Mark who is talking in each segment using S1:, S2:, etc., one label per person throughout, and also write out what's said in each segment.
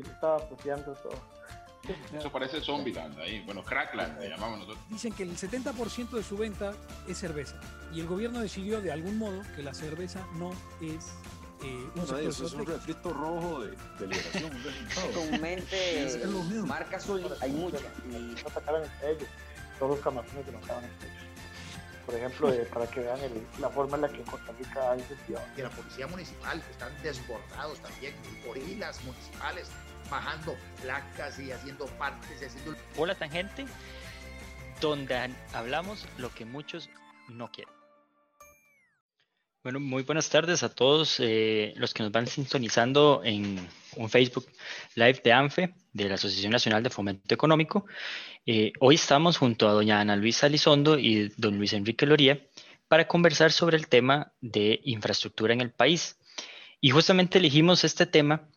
S1: me estaba apropiando todo.
S2: Eso parece Zombieland ahí, bueno, Crackland le llamamos nosotros.
S3: Dicen que el 70% de su venta es cerveza y el gobierno decidió de algún modo que la cerveza no es eh, un
S4: bueno, eso es un refrito rojo de, de liberación.
S5: Comúnmente, marcas hay muchas.
S1: Y no atacaran entre ellos, todos los camarones que no estaban entre ellos. Por ejemplo, para que vean el, la forma en la que en Costa Rica hay sentido.
S6: Y la policía municipal, que están desbordados también, gorilas municipales, bajando placas y haciendo partes y haciendo...
S7: Hola Tangente, donde hablamos lo que muchos no quieren. Bueno, muy buenas tardes a todos eh, los que nos van sintonizando en un Facebook Live de ANFE, de la Asociación Nacional de Fomento Económico. Eh, hoy estamos junto a doña Ana Luisa Elizondo y don Luis Enrique Loría para conversar sobre el tema de infraestructura en el país. Y justamente elegimos este tema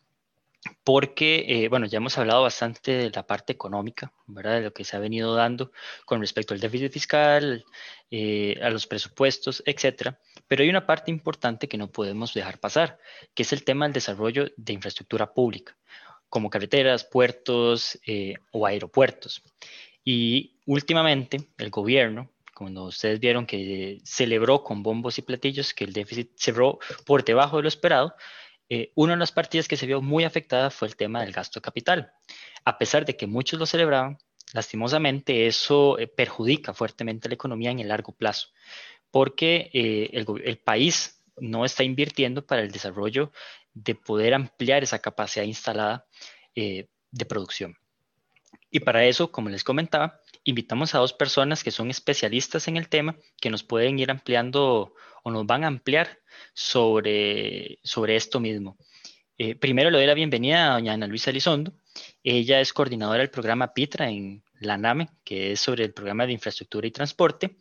S7: porque, eh, bueno, ya hemos hablado bastante de la parte económica, ¿verdad? De lo que se ha venido dando con respecto al déficit fiscal, eh, a los presupuestos, etcétera. Pero hay una parte importante que no podemos dejar pasar, que es el tema del desarrollo de infraestructura pública, como carreteras, puertos eh, o aeropuertos. Y últimamente el gobierno, cuando ustedes vieron que celebró con bombos y platillos que el déficit cerró por debajo de lo esperado, eh, una de las partidas que se vio muy afectada fue el tema del gasto capital. A pesar de que muchos lo celebraban, lastimosamente eso eh, perjudica fuertemente la economía en el largo plazo, porque eh, el, país no está invirtiendo para el desarrollo de poder ampliar esa capacidad instalada de producción. Y para eso, como les comentaba, invitamos a dos personas que son especialistas en el tema, que nos pueden ir ampliando o nos van a ampliar sobre, sobre esto mismo. Eh, primero le doy la bienvenida a doña Ana Luisa Elizondo. Ella es coordinadora del programa PITRA en la NAME, que es sobre el programa de infraestructura y transporte.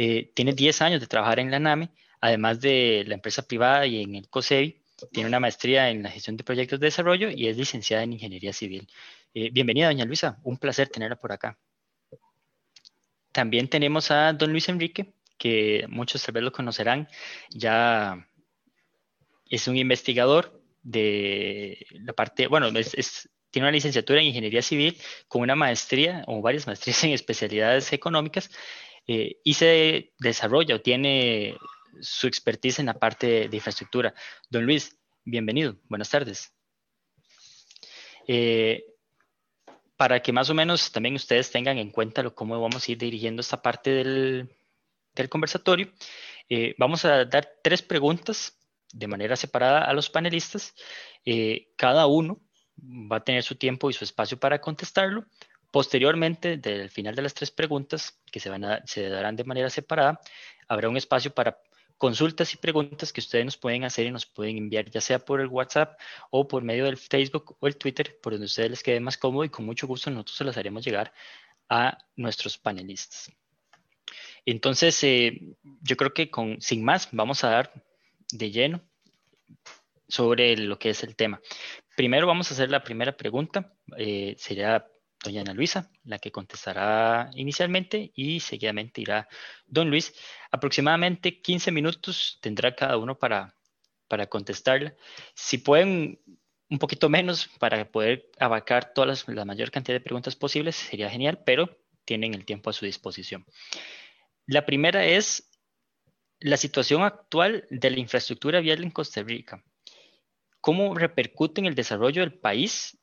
S7: Eh, tiene 10 años de trabajar en la NAME, además de la empresa privada y en el COSEBI. Tiene una maestría en la gestión de proyectos de desarrollo y es licenciada en ingeniería civil. Eh, bienvenida, doña Luisa. Un placer tenerla por acá. También tenemos a don Luis Enrique, que muchos tal vez lo conocerán, ya es un investigador de la parte, bueno, tiene una licenciatura en ingeniería civil con una maestría o varias maestrías en especialidades económicas eh, y se desarrolla o tiene su expertise en la parte de, infraestructura. Don Luis, bienvenido, buenas tardes. Eh, para que más o menos también ustedes tengan en cuenta lo, cómo vamos a ir dirigiendo esta parte del, del conversatorio, eh, vamos a dar tres preguntas de manera separada a los panelistas. Cada uno va a tener su tiempo y su espacio para contestarlo. Posteriormente, del final de las tres preguntas, que se, van a, se darán de manera separada, habrá un espacio para consultas y preguntas que ustedes nos pueden hacer y nos pueden enviar ya sea por el WhatsApp o por medio del Facebook o el Twitter, por donde ustedes les quede más cómodo y con mucho gusto nosotros se las haremos llegar a nuestros panelistas. Entonces, eh, yo creo que con, sin más, vamos a dar de lleno sobre lo que es el tema. Primero vamos a hacer la primera pregunta. Eh, sería doña Ana Luisa la que contestará inicialmente y seguidamente irá don Luis. Aproximadamente 15 minutos tendrá cada uno para, para contestarla. Si pueden un poquito menos para poder abarcar todas la mayor cantidad de preguntas posibles, sería genial, pero tienen el tiempo a su disposición. La primera es la situación actual de la infraestructura vial en Costa Rica. ¿Cómo repercute en el desarrollo del país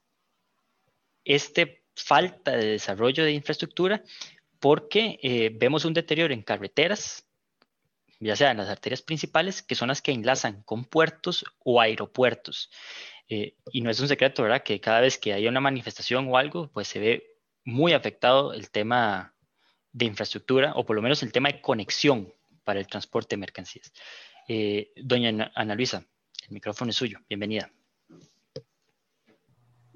S7: esta falta de desarrollo de infraestructura? Porque eh, vemos un deterioro en carreteras, ya sea en las arterias principales, que son las que enlazan con puertos o aeropuertos. Eh, y no es un secreto, ¿verdad? Que cada vez que haya una manifestación o algo, pues se ve muy afectado el tema de infraestructura, o por lo menos el tema de conexión para el transporte de mercancías. Eh, doña Ana Luisa, el micrófono es suyo. Bienvenida.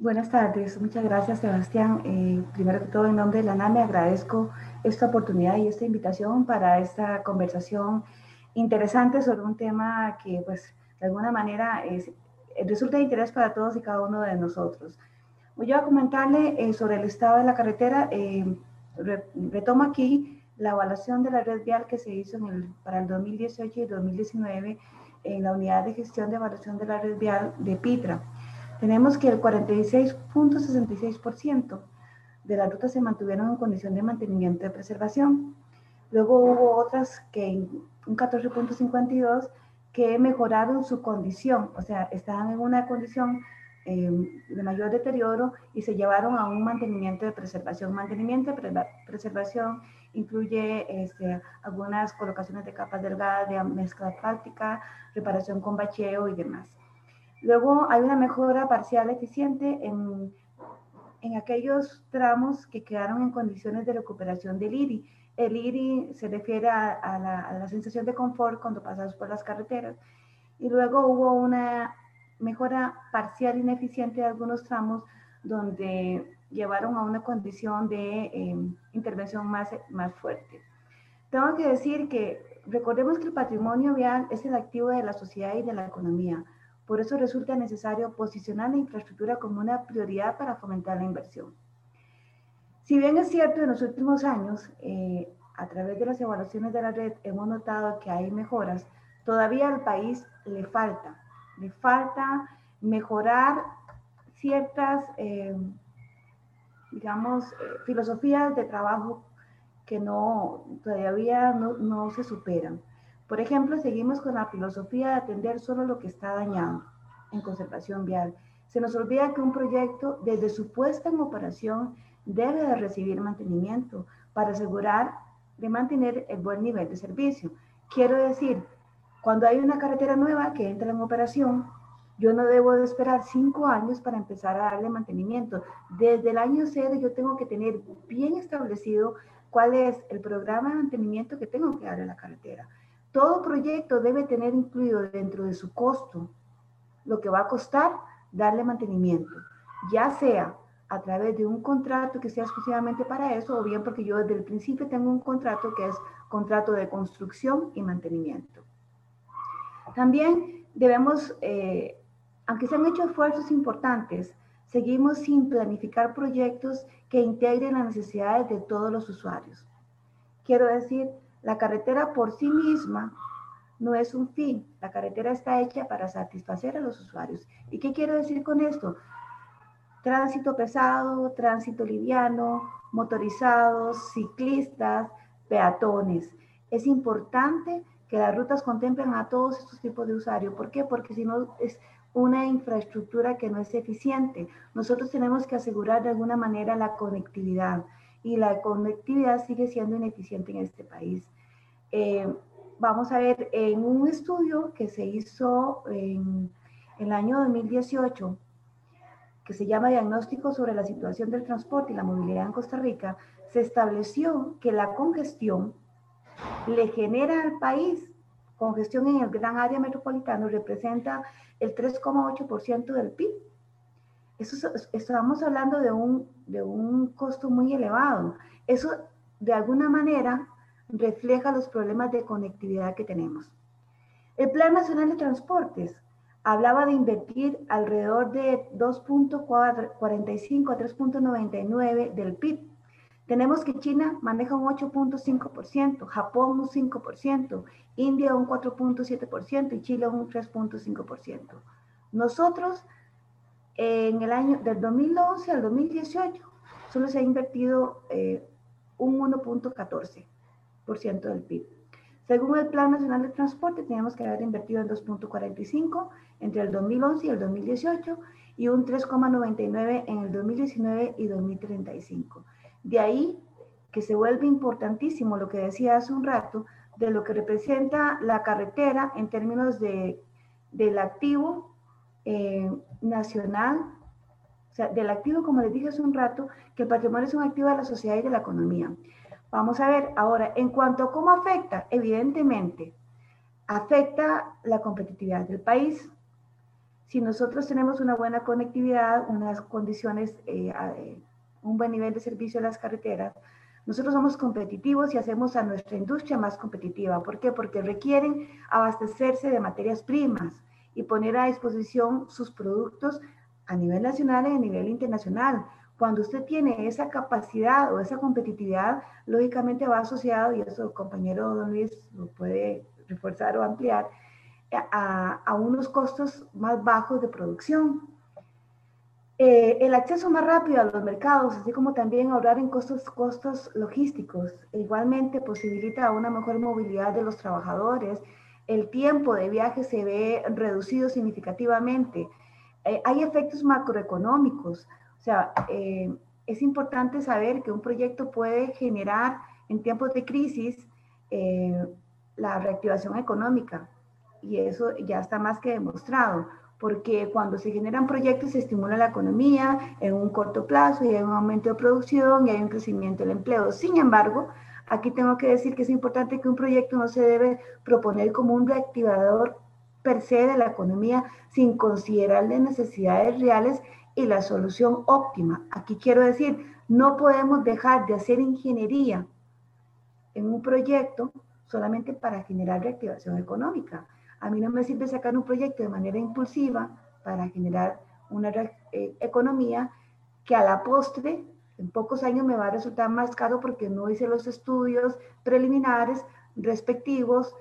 S8: Buenas tardes, muchas gracias Sebastián. Eh, primero que todo, en nombre de la NAME agradezco esta oportunidad y esta invitación para esta conversación interesante sobre un tema que pues de alguna manera es, resulta de interés para todos y cada uno de nosotros. Voy a comentarle eh, sobre el estado de la carretera retomo aquí la evaluación de la red vial que se hizo para el 2018 y 2019 en la unidad de gestión de evaluación de la red vial de Pitra. Tenemos que el 46.66% de las rutas se mantuvieron en condición de mantenimiento de preservación. Luego hubo otras que un 14.52 que mejoraron su condición, o sea, estaban en una condición eh, de mayor deterioro y se llevaron a un mantenimiento de preservación. Mantenimiento de preservación incluye este, algunas colocaciones de capas delgadas de mezcla asfáltica, reparación con bacheo y demás. Luego hay una mejora parcial eficiente en, en aquellos tramos que quedaron en condiciones de recuperación del IRI. El IRI se refiere a, la, sensación de confort cuando pasas por las carreteras. Y luego hubo una mejora parcial ineficiente de algunos tramos donde llevaron a una condición de eh, intervención más, más fuerte. Tengo que decir que recordemos que el patrimonio vial es el activo de la sociedad y de la economía. Por eso resulta necesario posicionar la infraestructura como una prioridad para fomentar la inversión. Si bien es cierto, en los últimos años, eh, a través de las evaluaciones de la red, hemos notado que hay mejoras, todavía al país le falta, le falta mejorar ciertas eh, digamos, eh, filosofías de trabajo que no, todavía no, no se superan. Por ejemplo, seguimos con la filosofía de atender solo lo que está dañado en conservación vial. Se nos olvida que un proyecto, desde su puesta en operación, debe de recibir mantenimiento para asegurar de mantener el buen nivel de servicio. Quiero decir, cuando hay una carretera nueva que entra en operación, yo no debo de esperar cinco años para empezar a darle mantenimiento. Desde el año cero yo tengo que tener bien establecido cuál es el programa de mantenimiento que tengo que darle a la carretera. Todo proyecto debe tener incluido dentro de su costo lo que va a costar darle mantenimiento, ya sea a través de un contrato que sea exclusivamente para eso o bien porque yo desde el principio tengo un contrato que es contrato de construcción y mantenimiento. También debemos eh, aunque se han hecho esfuerzos importantes, seguimos sin planificar proyectos que integren las necesidades de todos los usuarios. Quiero decir, la carretera por sí misma no es un fin, la carretera está hecha para satisfacer a los usuarios. ¿Y qué quiero decir con esto? Tránsito pesado, tránsito liviano, motorizados, ciclistas, peatones. Es importante que las rutas contemplen a todos estos tipos de usuarios. ¿Por qué? Porque si no, es, una infraestructura que no es eficiente. Nosotros tenemos que asegurar de alguna manera la conectividad y la conectividad sigue siendo ineficiente en este país. Eh, vamos a ver, en un estudio que se hizo en, el año 2018, que se llama Diagnóstico sobre la situación del transporte y la movilidad en Costa Rica, se estableció que la congestión le genera al país, congestión en el gran área metropolitana representa el 3,8% del PIB. Eso, estamos hablando de un, de un costo muy elevado. Eso de alguna manera refleja los problemas de conectividad que tenemos. El Plan Nacional de Transportes hablaba de invertir alrededor de 2.45 a 3.99 del PIB. Tenemos que China maneja un 8.5%, Japón un 5%, India un 4.7% y Chile un 3.5%. Nosotros, en el año del 2011 al 2018, solo se ha invertido eh, un 1.14% del PIB. Según el Plan Nacional de Transporte, teníamos que haber invertido en 2.45 entre el 2011 y el 2018 y un 3,99 en el 2019 y 2035. De ahí que se vuelve importantísimo lo que decía hace un rato, de lo que representa la carretera en términos de, del activo eh, nacional, o sea, del activo, como les dije hace un rato, que el patrimonio es un activo de la sociedad y de la economía. Vamos a ver ahora, en cuanto a cómo afecta, evidentemente, afecta la competitividad del país. Si nosotros tenemos una buena conectividad, unas condiciones, eh, eh, un buen nivel de servicio en las carreteras, nosotros somos competitivos y hacemos a nuestra industria más competitiva. ¿Por qué? Porque requieren abastecerse de materias primas y poner a disposición sus productos a nivel nacional y a nivel internacional. Cuando usted tiene esa capacidad o esa competitividad, lógicamente va asociado, y eso el compañero Don Luis lo puede reforzar o ampliar, a, a unos costos más bajos de producción. Eh, el acceso más rápido a los mercados, así como también ahorrar en costos, costos logísticos, igualmente posibilita una mejor movilidad de los trabajadores. El tiempo de viaje se ve reducido significativamente. Eh, hay efectos macroeconómicos, o sea, eh, es importante saber que un proyecto puede generar en tiempos de crisis la reactivación económica y eso ya está más que demostrado porque cuando se generan proyectos se estimula la economía en un corto plazo y hay un aumento de producción y hay un crecimiento del empleo. Sin embargo, aquí tengo que decir que es importante que un proyecto no se debe proponer como un reactivador per se de la economía sin considerar las necesidades reales y la solución óptima. Aquí quiero decir, no podemos dejar de hacer ingeniería en un proyecto solamente para generar reactivación económica a mí no me sirve sacar un proyecto de manera impulsiva para generar una eh, economía que a la postre, en pocos años, me va a resultar más caro porque no hice los estudios preliminares respectivos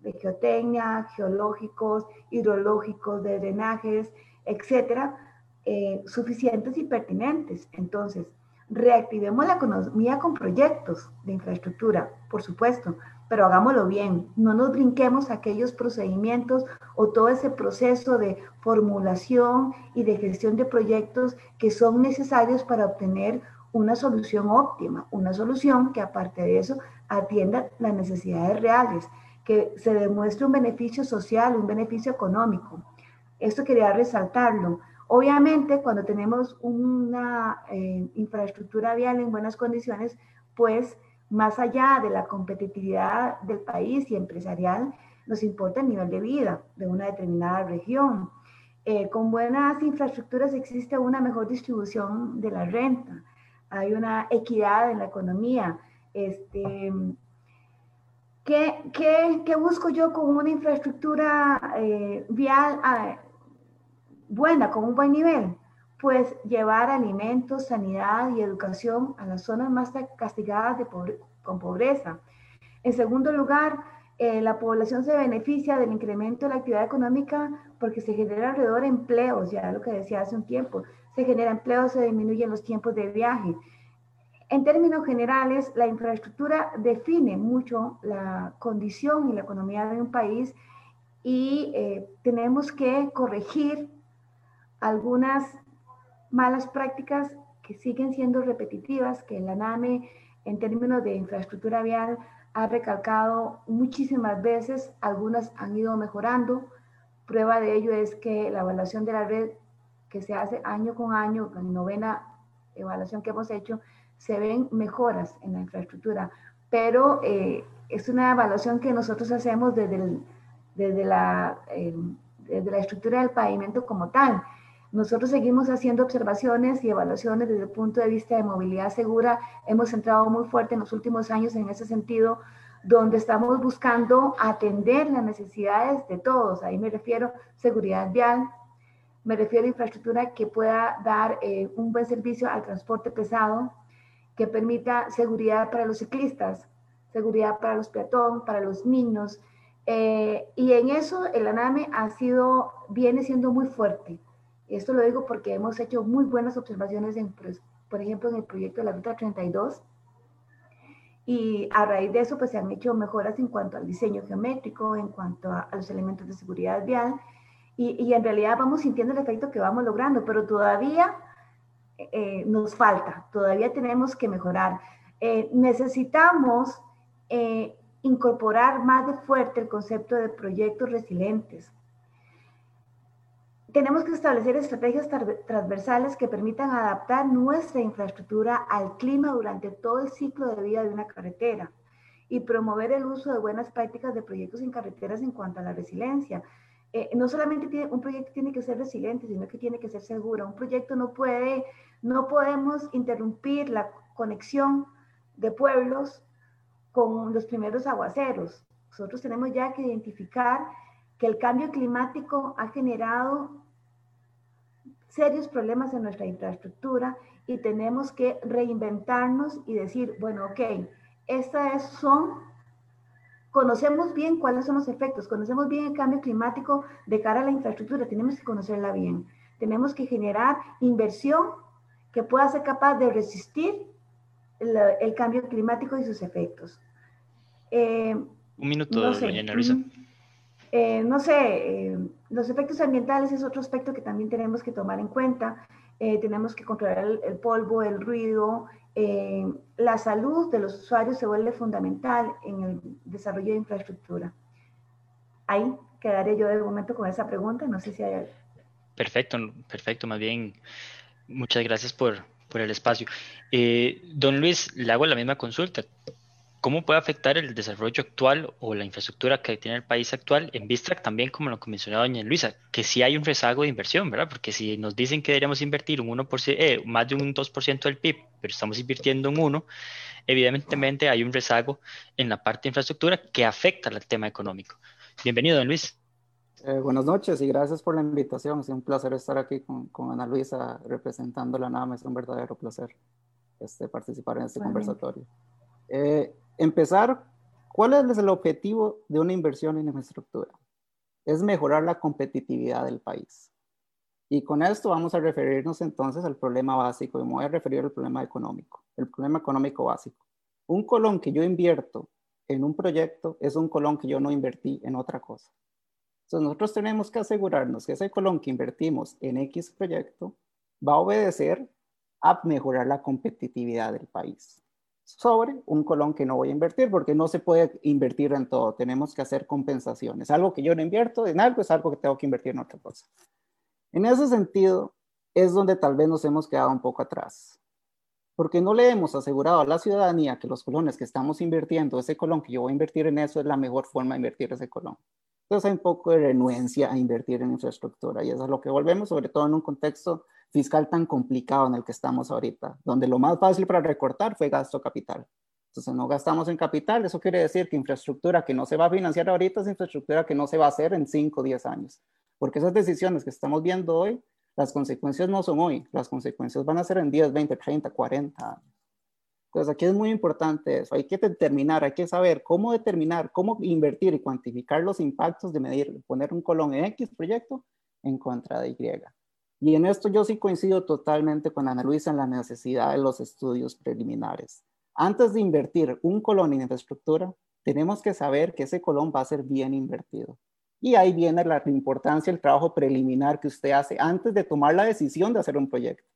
S8: de geotecnia, geológicos, hidrológicos, de drenajes, etcétera, eh, suficientes y pertinentes. Entonces, reactivemos la economía con proyectos de infraestructura, por supuesto, pero hagámoslo bien, no nos brinquemos aquellos procedimientos o todo ese proceso de formulación y de gestión de proyectos que son necesarios para obtener una solución óptima, una solución que aparte de eso atienda las necesidades reales, que se demuestre un beneficio social, un beneficio económico. Esto quería resaltarlo. Obviamente, cuando tenemos una eh, infraestructura vial en buenas condiciones, pues más allá de la competitividad del país y empresarial, nos importa el nivel de vida de una determinada región. Eh, con buenas infraestructuras existe una mejor distribución de la renta, hay una equidad en la economía. Este, ¿qué, qué, busco yo con una infraestructura eh, vial ah, buena, con un buen nivel? pues llevar alimentos, sanidad y educación a las zonas más castigadas de con pobreza. En segundo lugar, eh, la población se beneficia del incremento de la actividad económica porque se genera alrededor de empleos, ya lo que decía hace un tiempo, se genera empleo, se disminuyen los tiempos de viaje. En términos generales, la infraestructura define mucho la condición y la economía de un país y eh, tenemos que corregir algunas malas prácticas que siguen siendo repetitivas, que la NAME en términos de infraestructura vial ha recalcado muchísimas veces, algunas han ido mejorando. Prueba de ello es que la evaluación de la red que se hace año con año, la novena evaluación que hemos hecho, se ven mejoras en la infraestructura, pero eh, es una evaluación que nosotros hacemos desde, desde, la, eh, desde la estructura del pavimento como tal. Nosotros seguimos haciendo observaciones y evaluaciones desde el punto de vista de movilidad segura. Hemos entrado muy fuerte en los últimos años en ese sentido, donde estamos buscando atender las necesidades de todos. Ahí me refiero seguridad vial, me refiero a infraestructura que pueda dar eh, un buen servicio al transporte pesado, que permita seguridad para los ciclistas, seguridad para los peatones, para los niños. Eh, y en eso el ANAME ha sido, viene siendo muy fuerte. Esto lo digo porque hemos hecho muy buenas observaciones, en, pues, por ejemplo, en el proyecto de la Ruta 32. Y a raíz de eso, pues se han hecho mejoras en cuanto al diseño geométrico, en cuanto a, los elementos de seguridad vial. Y, y, en realidad vamos sintiendo el efecto que vamos logrando, pero todavía eh, nos falta, todavía tenemos que mejorar. Eh, necesitamos eh, incorporar más de fuerte el concepto de proyectos resilientes tenemos que establecer estrategias transversales que permitan adaptar nuestra infraestructura al clima durante todo el ciclo de vida de una carretera y promover el uso de buenas prácticas de proyectos en carreteras en cuanto a la resiliencia. Eh, no solamente tiene, un proyecto tiene que ser resiliente, sino que tiene que ser seguro. Un proyecto no puede, no podemos interrumpir la conexión de pueblos con los primeros aguaceros. Nosotros tenemos ya que identificar que el cambio climático ha generado serios problemas en nuestra infraestructura y tenemos que reinventarnos y decir, bueno, ok, estas son, conocemos bien cuáles son los efectos, conocemos bien el cambio climático de cara a la infraestructura, tenemos que conocerla bien. Tenemos que generar inversión que pueda ser capaz de resistir el, cambio climático y sus efectos.
S7: Eh, Un minuto, no sé, doña Luisa.
S8: Eh, no sé, eh, los efectos ambientales es otro aspecto que también tenemos que tomar en cuenta. Tenemos que controlar el, polvo, el ruido. la salud de los usuarios se vuelve fundamental en el desarrollo de infraestructura. Ahí quedaré yo de momento con esa pregunta. No sé si hay...
S7: Perfecto, perfecto. Más bien, muchas gracias por, por el espacio. Eh, don Luis, le hago la misma consulta. ¿Cómo puede afectar el desarrollo actual o la infraestructura que tiene el país actual en vista también, como lo mencionaba doña Luisa, que sí hay un rezago de inversión, ¿verdad? Porque si nos dicen que deberíamos invertir un 1%, eh, más de un 2% del PIB, pero estamos invirtiendo un 1%, evidentemente hay un rezago en la parte de infraestructura que afecta al tema económico. Bienvenido, don Luis.
S9: Eh, buenas noches y gracias por la invitación. Es un placer estar aquí con, con Ana Luisa representando la NAM. Es un verdadero placer este, participar en este conversatorio. Eh, empezar, ¿cuál es el objetivo de una inversión en infraestructura? Es mejorar la competitividad del país. Y con esto vamos a referirnos entonces al problema básico y me voy a referir al problema económico, el problema económico básico. Un colón que yo invierto en un proyecto es un colón que yo no invertí en otra cosa. Entonces nosotros tenemos que asegurarnos que ese colón que invertimos en X proyecto va a obedecer a mejorar la competitividad del país sobre un colón que no voy a invertir, porque no se puede invertir en todo, tenemos que hacer compensaciones. Algo que yo no invierto en algo es algo que tengo que invertir en otra cosa. En ese sentido, es donde tal vez nos hemos quedado un poco atrás, porque no le hemos asegurado a la ciudadanía que los colones que estamos invirtiendo, ese colón que yo voy a invertir en eso es la mejor forma de invertir ese colón. Entonces hay un poco de renuencia a invertir en infraestructura y eso es lo que volvemos, sobre todo en un contexto fiscal tan complicado en el que estamos ahorita, donde lo más fácil para recortar fue gasto capital. Entonces no gastamos en capital, eso quiere decir que infraestructura que no se va a financiar ahorita es infraestructura que no se va a hacer en 5 o 10 años, porque esas decisiones que estamos viendo hoy, las consecuencias no son hoy, las consecuencias van a ser en 10, 20, 30, 40 años. Entonces aquí es muy importante eso, hay que determinar, hay que saber cómo determinar, cómo invertir y cuantificar los impactos de medir, poner un colón en X proyecto en contra de Y. Y en esto yo sí coincido totalmente con Ana Luisa en la necesidad de los estudios preliminares. Antes de invertir un colón en infraestructura, tenemos que saber que ese colón va a ser bien invertido. Y ahí viene la importancia del trabajo preliminar que usted hace antes de tomar la decisión de hacer un proyecto.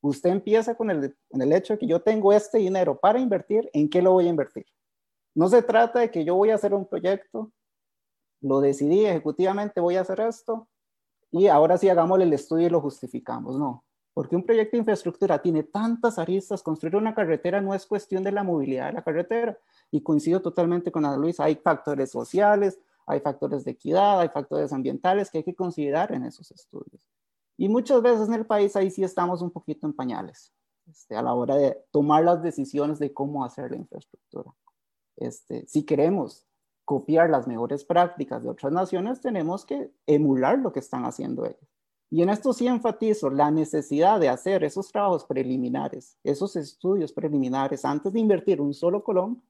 S9: Usted empieza con el, el hecho de que yo tengo este dinero para invertir, ¿en qué lo voy a invertir? No se trata de que yo voy a hacer un proyecto, lo decidí ejecutivamente, voy a hacer esto, y ahora sí hagámosle el estudio y lo justificamos. No, porque un proyecto de infraestructura tiene tantas aristas, construir una carretera no es cuestión de la movilidad de la carretera. Y coincido totalmente con Ana Luisa, hay factores sociales, hay factores de equidad, hay factores ambientales que hay que considerar en esos estudios. Y muchas veces en el país ahí sí estamos un poquito en pañales este, a la hora de tomar las decisiones de cómo hacer la infraestructura. Este, si queremos copiar las mejores prácticas de otras naciones, tenemos que emular lo que están haciendo ellos. Y en esto sí enfatizo la necesidad de hacer esos trabajos preliminares, esos estudios preliminares antes de invertir un solo colón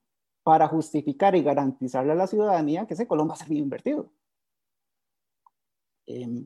S9: para justificar y garantizarle a la ciudadanía que ese colón va a ser bien invertido. Eh,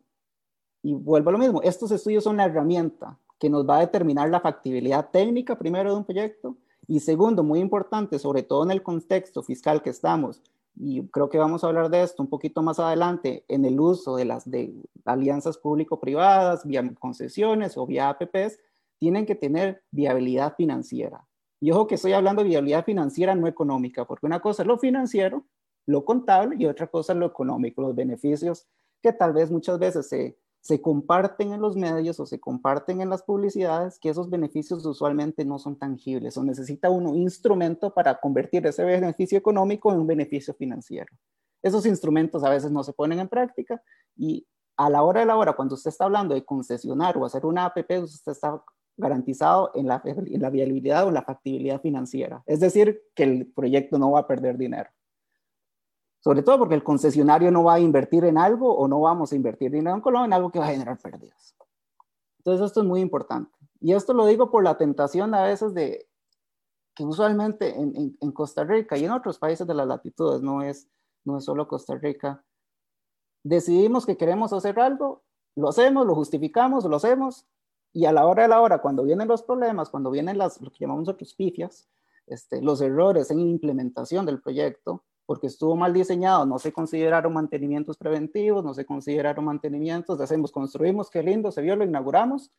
S9: y vuelvo a lo mismo, estos estudios son la herramienta que nos va a determinar la factibilidad técnica primero de un proyecto y segundo, muy importante, sobre todo en el contexto fiscal que estamos, y creo que vamos a hablar de esto un poquito más adelante, en el uso de las de alianzas público-privadas, vía concesiones o vía APPs, tienen que tener viabilidad financiera. Y ojo que estoy hablando de viabilidad financiera no económica, porque una cosa es lo financiero, lo contable, y otra cosa es lo económico, los beneficios que tal vez muchas veces se, se comparten en los medios o se comparten en las publicidades, que esos beneficios usualmente no son tangibles o necesita uno instrumento para convertir ese beneficio económico en un beneficio financiero. Esos instrumentos a veces no se ponen en práctica y a la hora de la hora, cuando usted está hablando de concesionar o hacer una APP, usted está garantizado en la, viabilidad o la factibilidad financiera. Es decir, que el proyecto no va a perder dinero. Sobre todo porque el concesionario no va a invertir en algo o no vamos a invertir dinero en Colombia en algo que va a generar pérdidas. Entonces esto es muy importante. Y esto lo digo por la tentación a veces de que usualmente en, en, Costa Rica y en otros países de las latitudes, no es, no es solo Costa Rica, decidimos que queremos hacer algo lo hacemos, lo justificamos, lo hacemos, y a la hora de la hora, cuando vienen los problemas, cuando vienen las, lo que llamamos nosotros pifias, este, los errores en implementación del proyecto, porque estuvo mal diseñado, no se consideraron mantenimientos preventivos, no se consideraron mantenimientos, hacemos, construimos, qué lindo, se vio, lo inauguramos,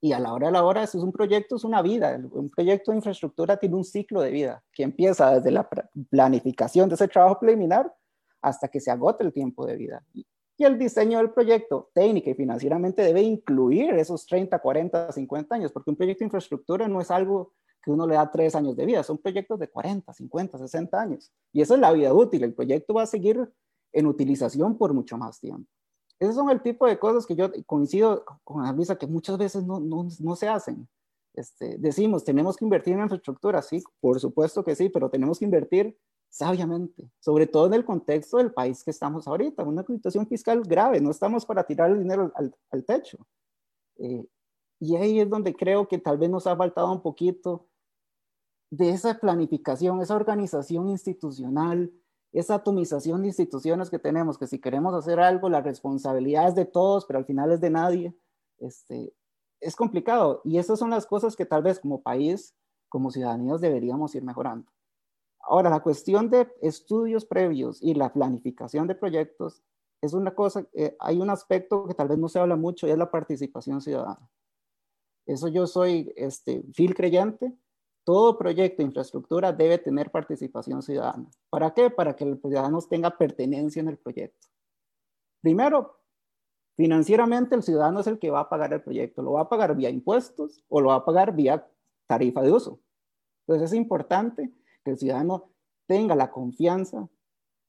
S9: y a la hora de la hora, eso es un proyecto, es una vida. Un proyecto de infraestructura tiene un ciclo de vida que empieza desde la planificación de ese trabajo preliminar hasta que se agote el tiempo de vida. Y el diseño del proyecto, técnica y financieramente, debe incluir esos 30, 40, 50 años, porque un proyecto de infraestructura no es algo que uno le da tres años de vida, son proyectos de 40, 50, 60 años. Y esa es la vida útil. El proyecto va a seguir en utilización por mucho más tiempo. Esos son el tipo de cosas que yo coincido con Luisa que muchas veces no, no, no se hacen. Este, decimos, tenemos que invertir en infraestructura, sí, por supuesto que sí, pero tenemos que invertir sabiamente, sobre todo en el contexto del país que estamos ahorita, una situación fiscal grave, no estamos para tirar el dinero al, al techo. Eh, y ahí es donde creo que tal vez nos ha faltado un poquito de esa planificación, esa organización institucional, esa atomización de instituciones que tenemos, que si queremos hacer algo, la responsabilidad es de todos, pero al final es de nadie, este, es complicado. Y esas son las cosas que tal vez como país, como ciudadanos, deberíamos ir mejorando. Ahora, la cuestión de estudios previos y la planificación de proyectos es una cosa, eh, hay un aspecto que tal vez no se habla mucho y es la participación ciudadana. Eso yo soy este, fiel creyente todo proyecto de infraestructura debe tener participación ciudadana. ¿Para qué? Para que los ciudadanos tengan pertenencia en el proyecto. Primero, financieramente el ciudadano es el que va a pagar el proyecto. Lo va a pagar vía impuestos o lo va a pagar vía tarifa de uso. Entonces es importante que el ciudadano tenga la confianza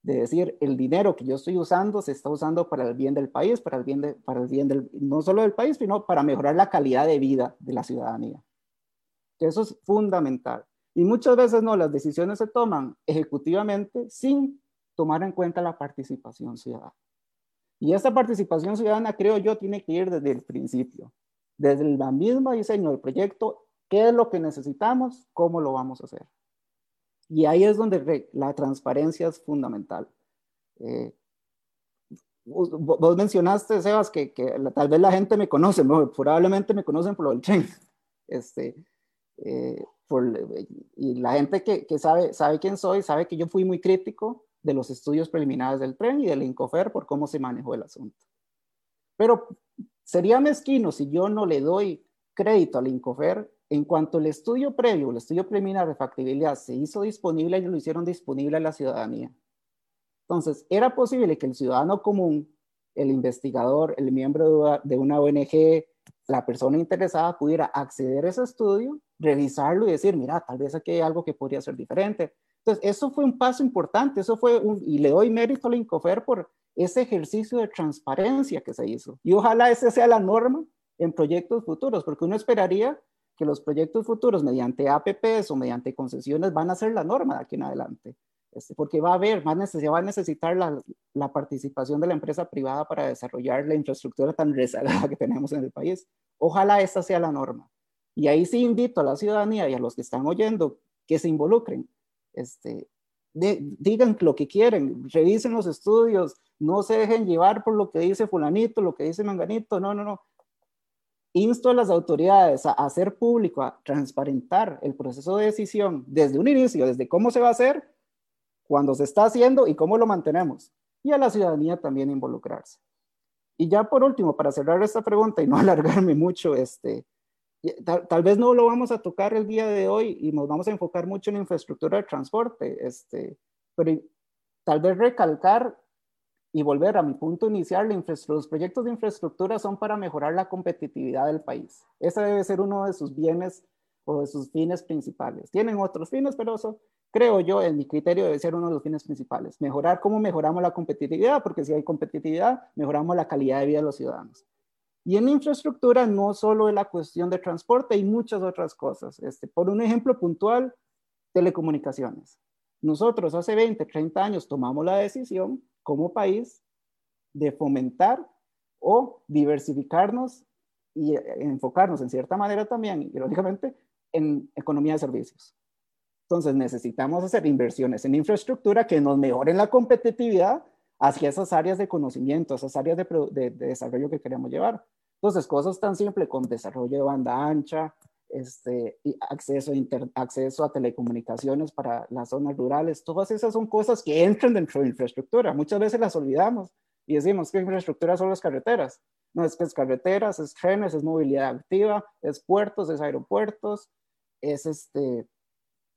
S9: de decir el dinero que yo estoy usando se está usando para el bien del país, para el bien, de, para el bien del, no solo del país, sino para mejorar la calidad de vida de la ciudadanía que eso es fundamental. Y muchas veces no, las decisiones se toman ejecutivamente sin tomar en cuenta la participación ciudadana. Y esa participación ciudadana, creo yo, tiene que ir desde el principio, desde el mismo diseño del proyecto, qué es lo que necesitamos, cómo lo vamos a hacer. Y ahí es donde la transparencia es fundamental. Eh, vos mencionaste, Sebas, que, que, tal vez la gente me conoce, probablemente me conocen por lo del tren. Este, eh, y la gente que, que, sabe, sabe quién soy, sabe que yo fui muy crítico de los estudios preliminares del tren y del Incofer por cómo se manejó el asunto. Pero sería mezquino si yo no le doy crédito al Incofer en cuanto el estudio previo, el estudio preliminar de factibilidad se hizo disponible, ellos lo hicieron disponible a la ciudadanía. Entonces, era posible que el ciudadano común, el investigador, el miembro de una ONG, la persona interesada pudiera acceder a ese estudio, revisarlo y decir, mira, tal vez aquí hay algo que podría ser diferente. Entonces, eso fue un paso importante, eso fue un, y le doy mérito al Incofer por ese ejercicio de transparencia que se hizo. Y ojalá ese sea la norma en proyectos futuros, porque uno esperaría que los proyectos futuros mediante APPs o mediante concesiones van a ser la norma de aquí en adelante. Este, porque va a haber más necesidad, va a necesitar la, la, participación de la empresa privada para desarrollar la infraestructura tan rezagada que tenemos en el país. Ojalá esa sea la norma. Y ahí sí invito a la ciudadanía y a los que están oyendo que se involucren. Este, digan lo que quieren, revisen los estudios, no se dejen llevar por lo que dice fulanito, lo que dice manganito, no, no, no. Insto a las autoridades a hacer público, a transparentar el proceso de decisión desde un inicio, desde cómo se va a hacer, cuando se está haciendo y cómo lo mantenemos. Y a la ciudadanía también involucrarse. Y ya por último, para cerrar esta pregunta y no alargarme mucho, este, tal, vez no lo vamos a tocar el día de hoy y nos vamos a enfocar mucho en infraestructura de transporte, este, pero tal vez recalcar y volver a mi punto inicial, los proyectos de infraestructura son para mejorar la competitividad del país. Ese debe ser uno de sus bienes o de sus fines principales. Tienen otros fines, pero eso creo yo, en mi criterio, debe ser uno de los fines principales. Mejorar cómo mejoramos la competitividad, porque si hay competitividad, mejoramos la calidad de vida de los ciudadanos. Y en infraestructura no solo es la cuestión de transporte, hay muchas otras cosas. Este, por un ejemplo puntual, telecomunicaciones. Nosotros hace 20, 30 años tomamos la decisión como país de fomentar o diversificarnos y eh, enfocarnos en cierta manera también, irónicamente, en economía de servicios. Entonces necesitamos hacer inversiones en infraestructura que nos mejoren la competitividad hacia esas áreas de conocimiento, esas áreas de, desarrollo que queremos llevar. Entonces, cosas tan simples como desarrollo de banda ancha, este, y acceso, a acceso a telecomunicaciones para las zonas rurales, todas esas son cosas que entran dentro de infraestructura. Muchas veces las olvidamos y decimos que infraestructura son las carreteras. No, es que es carreteras, es trenes, es movilidad activa, es puertos, es aeropuertos, es este,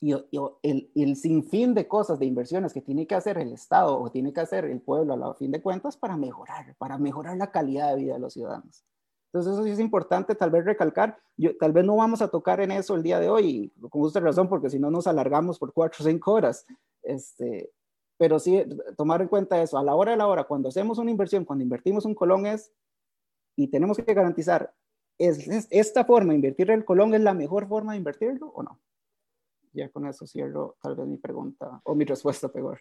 S9: y, el, el, sinfín de cosas, de inversiones que tiene que hacer el Estado o tiene que hacer el pueblo a la fin de cuentas para mejorar, para mejorar la calidad de vida de los ciudadanos. Entonces eso sí es importante tal vez recalcar, yo, tal vez no vamos a tocar en eso el día de hoy, con justa razón, porque si no nos alargamos por cuatro o cinco horas, este, pero sí tomar en cuenta eso, a la hora de la hora, cuando hacemos una inversión, cuando invertimos un colón es, y tenemos que garantizar, ¿es, es esta forma, invertir el colón es la mejor forma de invertirlo o no? Ya con eso cierro tal vez mi pregunta o mi respuesta peor.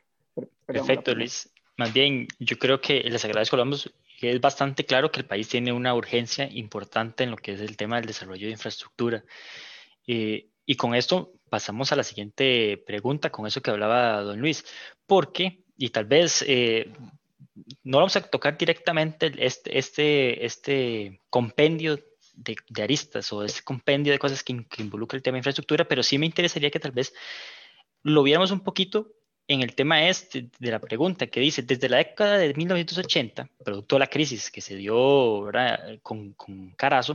S7: Perfecto, Luis. Más bien, yo creo que les agradezco, vamos, es bastante claro que el país tiene una urgencia importante en lo que es el tema del desarrollo de infraestructura. Eh, y con esto pasamos a la siguiente pregunta, con eso que hablaba don Luis, porque, y tal vez eh, no vamos a tocar directamente este, este, este compendio de, aristas o ese compendio de cosas que, involucra el tema de infraestructura, pero sí me interesaría que tal vez lo viéramos un poquito en el tema este de la pregunta que dice, desde la década de 1980, producto de la crisis que se dio con, con, Carazo,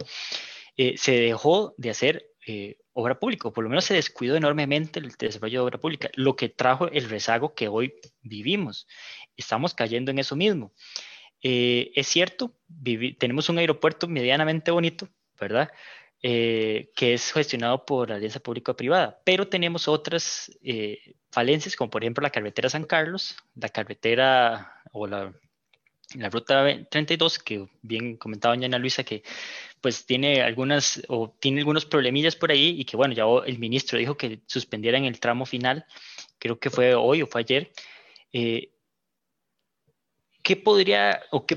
S7: eh, se dejó de hacer eh, obra pública, o por lo menos se descuidó enormemente el desarrollo de obra pública, lo que trajo el rezago que hoy vivimos. Estamos cayendo en eso mismo. Eh, es cierto, tenemos un aeropuerto medianamente bonito, ¿verdad? Eh, que es gestionado por la Alianza Público-Privada, pero tenemos otras eh, falencias, como por ejemplo la carretera San Carlos, la carretera o la, la ruta 32, que bien comentaba doña Ana Luisa, que pues tiene algunas o tiene algunos problemillas por ahí y que bueno, ya el ministro dijo que suspendieran el tramo final, creo que fue hoy o fue ayer. ¿Qué podría o qué,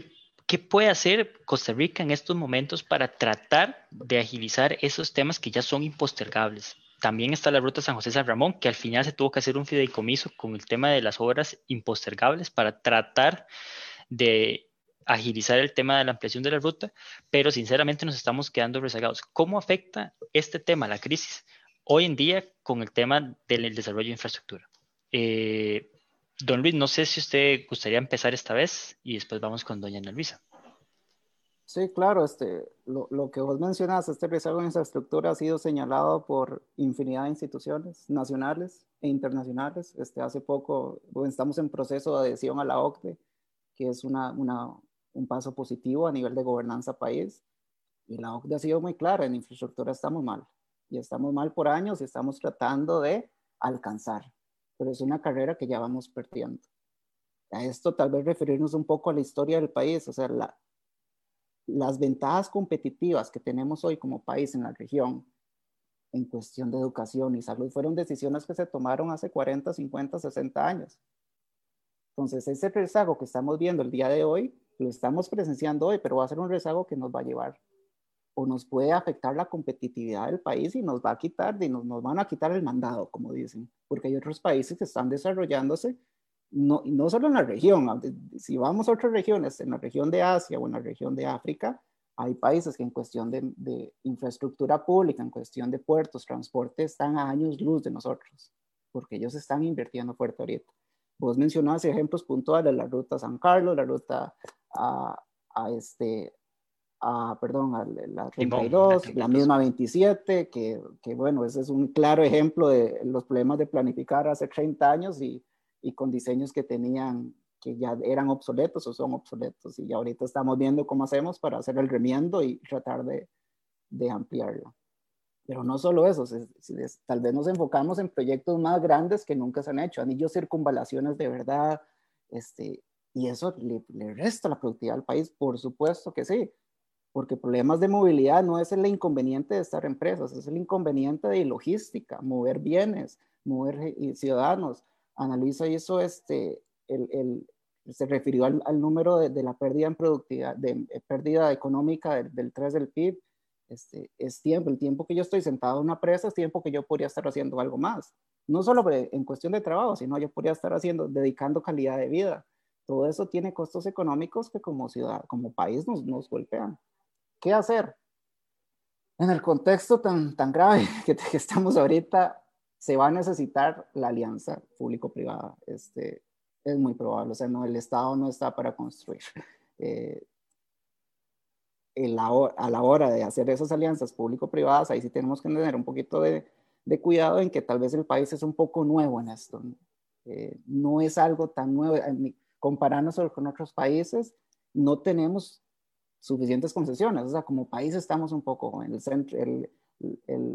S7: puede hacer Costa Rica en estos momentos para tratar de agilizar esos temas que ya son impostergables? También está la ruta San José San Ramón, que al final se tuvo que hacer un fideicomiso con el tema de las obras impostergables para tratar de agilizar el tema de la ampliación de la ruta, pero sinceramente nos estamos quedando rezagados. ¿Cómo afecta este tema, la crisis, hoy en día con el tema del desarrollo de infraestructura? Eh, Don Luis, no sé si usted gustaría empezar esta vez y después vamos con doña Ana Luisa.
S9: Sí, claro, este, lo, que vos mencionas, este rezago en infraestructura ha sido señalado por infinidad de instituciones nacionales e internacionales. Este, hace poco estamos en proceso de adhesión a la OCDE, que es una, un paso positivo a nivel de gobernanza país. Y la OCDE ha sido muy clara, en infraestructura estamos mal. Y estamos mal por años y estamos tratando de alcanzar pero es una carrera que ya vamos perdiendo. A esto tal vez referirnos un poco a la historia del país, o sea, las ventajas competitivas que tenemos hoy como país en la región en cuestión de educación y salud fueron decisiones que se tomaron hace 40, 50, 60 años. Entonces, ese rezago que estamos viendo el día de hoy, lo estamos presenciando hoy, pero va a ser un rezago que nos va a llevar o nos puede afectar la competitividad del país y nos va a quitar, y nos, nos van a quitar el mandado, como dicen, porque hay otros países que están desarrollándose, no, no solo en la región, si vamos a otras regiones, en la región de Asia o en la región de África, hay países que en cuestión de, de infraestructura pública, en cuestión de puertos, transporte, están a años luz de nosotros, porque ellos están invirtiendo fuerte ahorita. Vos mencionabas ejemplos puntuales, la ruta San Carlos, la ruta a, a este, a, perdón, a la 32, la misma 27, que, que, bueno, ese es un claro ejemplo de los problemas de planificar hace 30 años y, y, con diseños que tenían, que ya eran obsoletos o son obsoletos. Y ahorita estamos viendo cómo hacemos para hacer el remiendo y tratar de, de ampliarlo. Pero no solo eso, tal vez nos enfocamos en proyectos más grandes que nunca se han hecho, anillos circunvalaciones de verdad, este, y eso le, le resta la productividad al país, por supuesto que sí, porque problemas de movilidad no es el inconveniente de estar empresas, es el inconveniente de logística, mover bienes, mover ciudadanos. Analiza eso, este, el, el, se refirió al, al número de, de, la pérdida en productividad, de, eh, pérdida económica del, del 3 del PIB. Este, es tiempo, el tiempo que yo estoy sentado en una presa es tiempo que yo podría estar haciendo algo más. No solo en cuestión de trabajo, sino yo podría estar haciendo, dedicando calidad de vida. todo eso tiene costos económicos que como ciudad, como país nos, nos golpean. ¿Qué hacer? En el contexto tan, tan grave que, que estamos ahorita, se va a necesitar la alianza público-privada. Este, es muy probable, o sea, no, el Estado no está para construir. Eh, a la hora de hacer esas alianzas público-privadas, ahí sí tenemos que tener un poquito de, de, cuidado en que tal vez el país es un poco nuevo en esto. Eh, no es algo tan nuevo, comparándose con otros países, no tenemos suficientes concesiones, o sea, como país estamos un poco en el centro, el,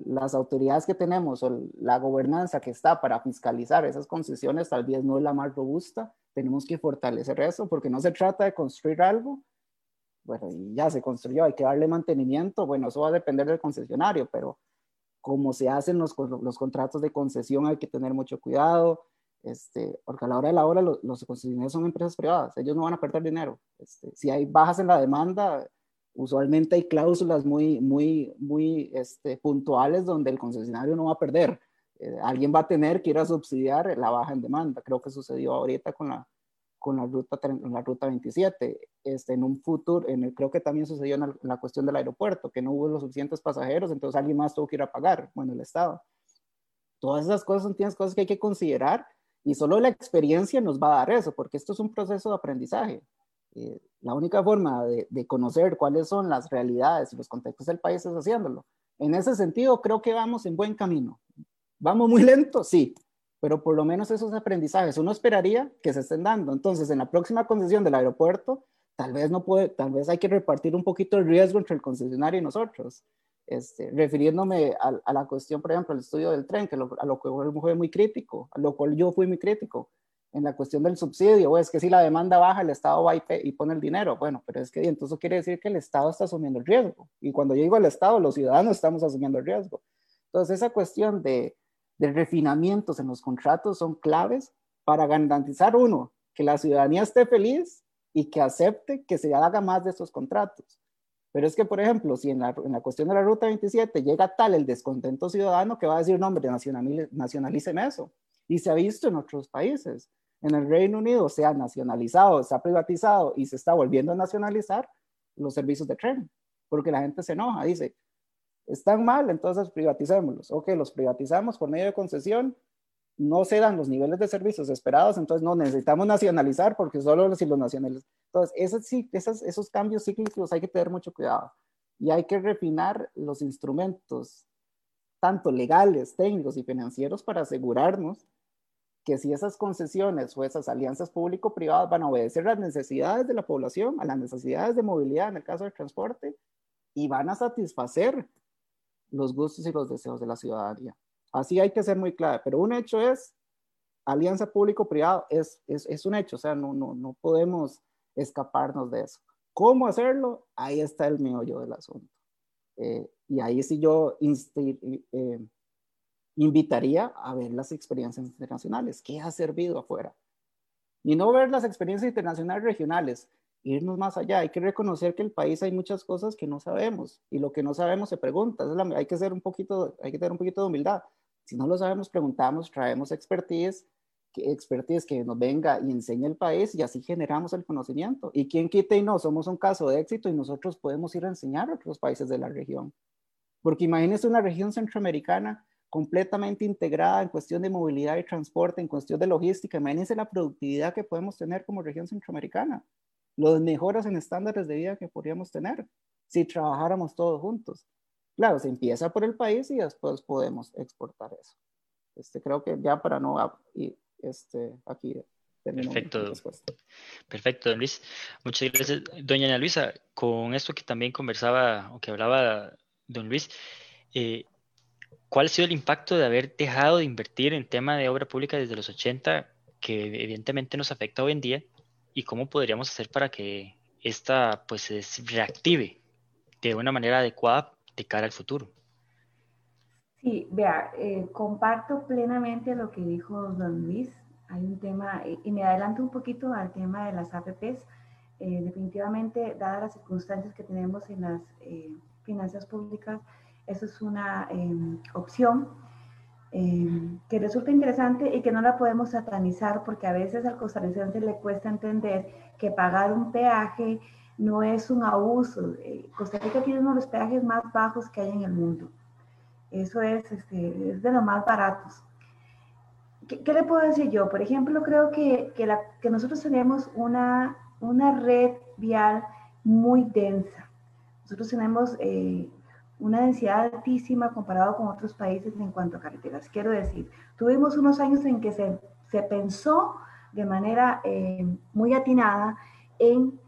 S9: las autoridades que tenemos o la gobernanza que está para fiscalizar esas concesiones tal vez no es la más robusta, tenemos que fortalecer eso porque no se trata de construir algo, bueno, y ya se construyó, hay que darle mantenimiento, bueno, eso va a depender del concesionario, pero como se hacen los, los contratos de concesión hay que tener mucho cuidado, este, porque a la hora de la hora los, los concesionarios son empresas privadas, ellos no van a perder dinero. Este, si hay bajas en la demanda, usualmente hay cláusulas muy, muy, muy este, puntuales donde el concesionario no va a perder. Eh, alguien va a tener que ir a subsidiar la baja en demanda. Creo que sucedió ahorita con la, con la, ruta, la ruta 27. Este, en un futuro, en el, creo que también sucedió en la, cuestión del aeropuerto, que no hubo los suficientes pasajeros, entonces alguien más tuvo que ir a pagar, bueno, el Estado. Todas esas cosas son tienes cosas que hay que considerar y solo la experiencia nos va a dar eso, porque esto es un proceso de aprendizaje. Eh, la única forma de, conocer cuáles son las realidades y los contextos del país es haciéndolo. En ese sentido, creo que vamos en buen camino. ¿Vamos muy lento? Sí, pero por lo menos esos aprendizajes uno esperaría que se estén dando. Entonces, en la próxima concesión del aeropuerto, tal vez no puede, tal vez hay que repartir un poquito el riesgo entre el concesionario y nosotros. Este, refiriéndome a, la cuestión, por ejemplo, el estudio del tren, que a lo que fue muy crítico, a lo cual yo fui muy crítico en la cuestión del subsidio, es que si la demanda baja, el Estado va y, pone el dinero. Bueno, pero es que entonces quiere decir que el Estado está asumiendo el riesgo. Y cuando yo digo el Estado, los ciudadanos estamos asumiendo el riesgo. Entonces, esa cuestión de, de refinamientos en los contratos son claves para garantizar, uno, que la ciudadanía esté feliz y que acepte que se haga más de esos contratos. Pero es que, por ejemplo, si en la, en la cuestión de la Ruta 27 llega tal el descontento ciudadano que va a decir, no, hombre, nacionalicen eso. Y se ha visto en otros países en el Reino Unido se ha nacionalizado, se ha privatizado y se está volviendo a nacionalizar los servicios de tren, porque la gente se enoja, dice, están mal, entonces privaticémoslos. Ok, los privatizamos por medio de concesión, no se dan los niveles de servicios esperados, entonces no necesitamos nacionalizar porque solo si los nacionalizamos. Entonces, esos, esos, esos cambios cíclicos hay que tener mucho cuidado y hay que refinar los instrumentos, tanto legales, técnicos y financieros, para asegurarnos que si esas concesiones o esas alianzas público-privadas van a obedecer las necesidades de la población, a las necesidades de movilidad en el caso del transporte, y van a satisfacer los gustos y los deseos de la ciudadanía. Así hay que ser muy claro, pero un hecho es, alianza público-privada es, es, es, un hecho, o sea, no, no, no podemos escaparnos de eso. ¿Cómo hacerlo? Ahí está el meollo del asunto. Eh, y ahí sí yo eh, invitaría a ver las experiencias internacionales, qué ha servido afuera. Y no ver las experiencias internacionales regionales, irnos más allá. Hay que reconocer que el país hay muchas cosas que no sabemos y lo que no sabemos se pregunta. hay que ser un poquito, hay que tener un poquito de humildad. Si no lo sabemos, preguntamos, traemos expertise, que, expertise que nos venga y enseñe el país y así generamos el conocimiento. Y quien quite y no, somos un caso de éxito y nosotros podemos ir a enseñar a otros países de la región. Porque imagínense una región centroamericana completamente integrada en cuestión de movilidad y transporte, en cuestión de logística. Imagínense la productividad que podemos tener como región centroamericana, los mejoras en estándares de vida que podríamos tener si trabajáramos todos juntos. Claro, se empieza por el país y después podemos exportar eso. Este, creo que ya para no y este, aquí
S7: Perfecto. Perfecto, don Luis. Muchas gracias, doña Ana Luisa. Con esto que también conversaba o que hablaba don Luis, eh, ¿Cuál ha sido el impacto de haber dejado de invertir en tema de obra pública desde los 80, que evidentemente nos afecta hoy en día? ¿Y cómo podríamos hacer para que esta pues se reactive de una manera adecuada de cara al futuro?
S8: Sí, vea, eh, comparto plenamente lo que dijo don Luis. Hay un tema, y me adelanto un poquito al tema de las APPs. Eh, definitivamente, dadas las circunstancias que tenemos en las eh, finanzas públicas, eso es una em, opción. eh, que resulta interesante y que no la podemos satanizar porque a veces al costarricense le cuesta entender que pagar un peaje no es un abuso. Eh, Costa Rica tiene uno de los peajes más bajos que hay en el mundo. Eso es, este, es de los más baratos. ¿Qué, le puedo decir yo? Por ejemplo, creo que, que, la, que nosotros tenemos una, una red vial muy densa. Nosotros tenemos eh, una densidad altísima comparado con otros países en cuanto a carreteras. Quiero decir, tuvimos unos años en que se, se pensó de manera eh, muy atinada en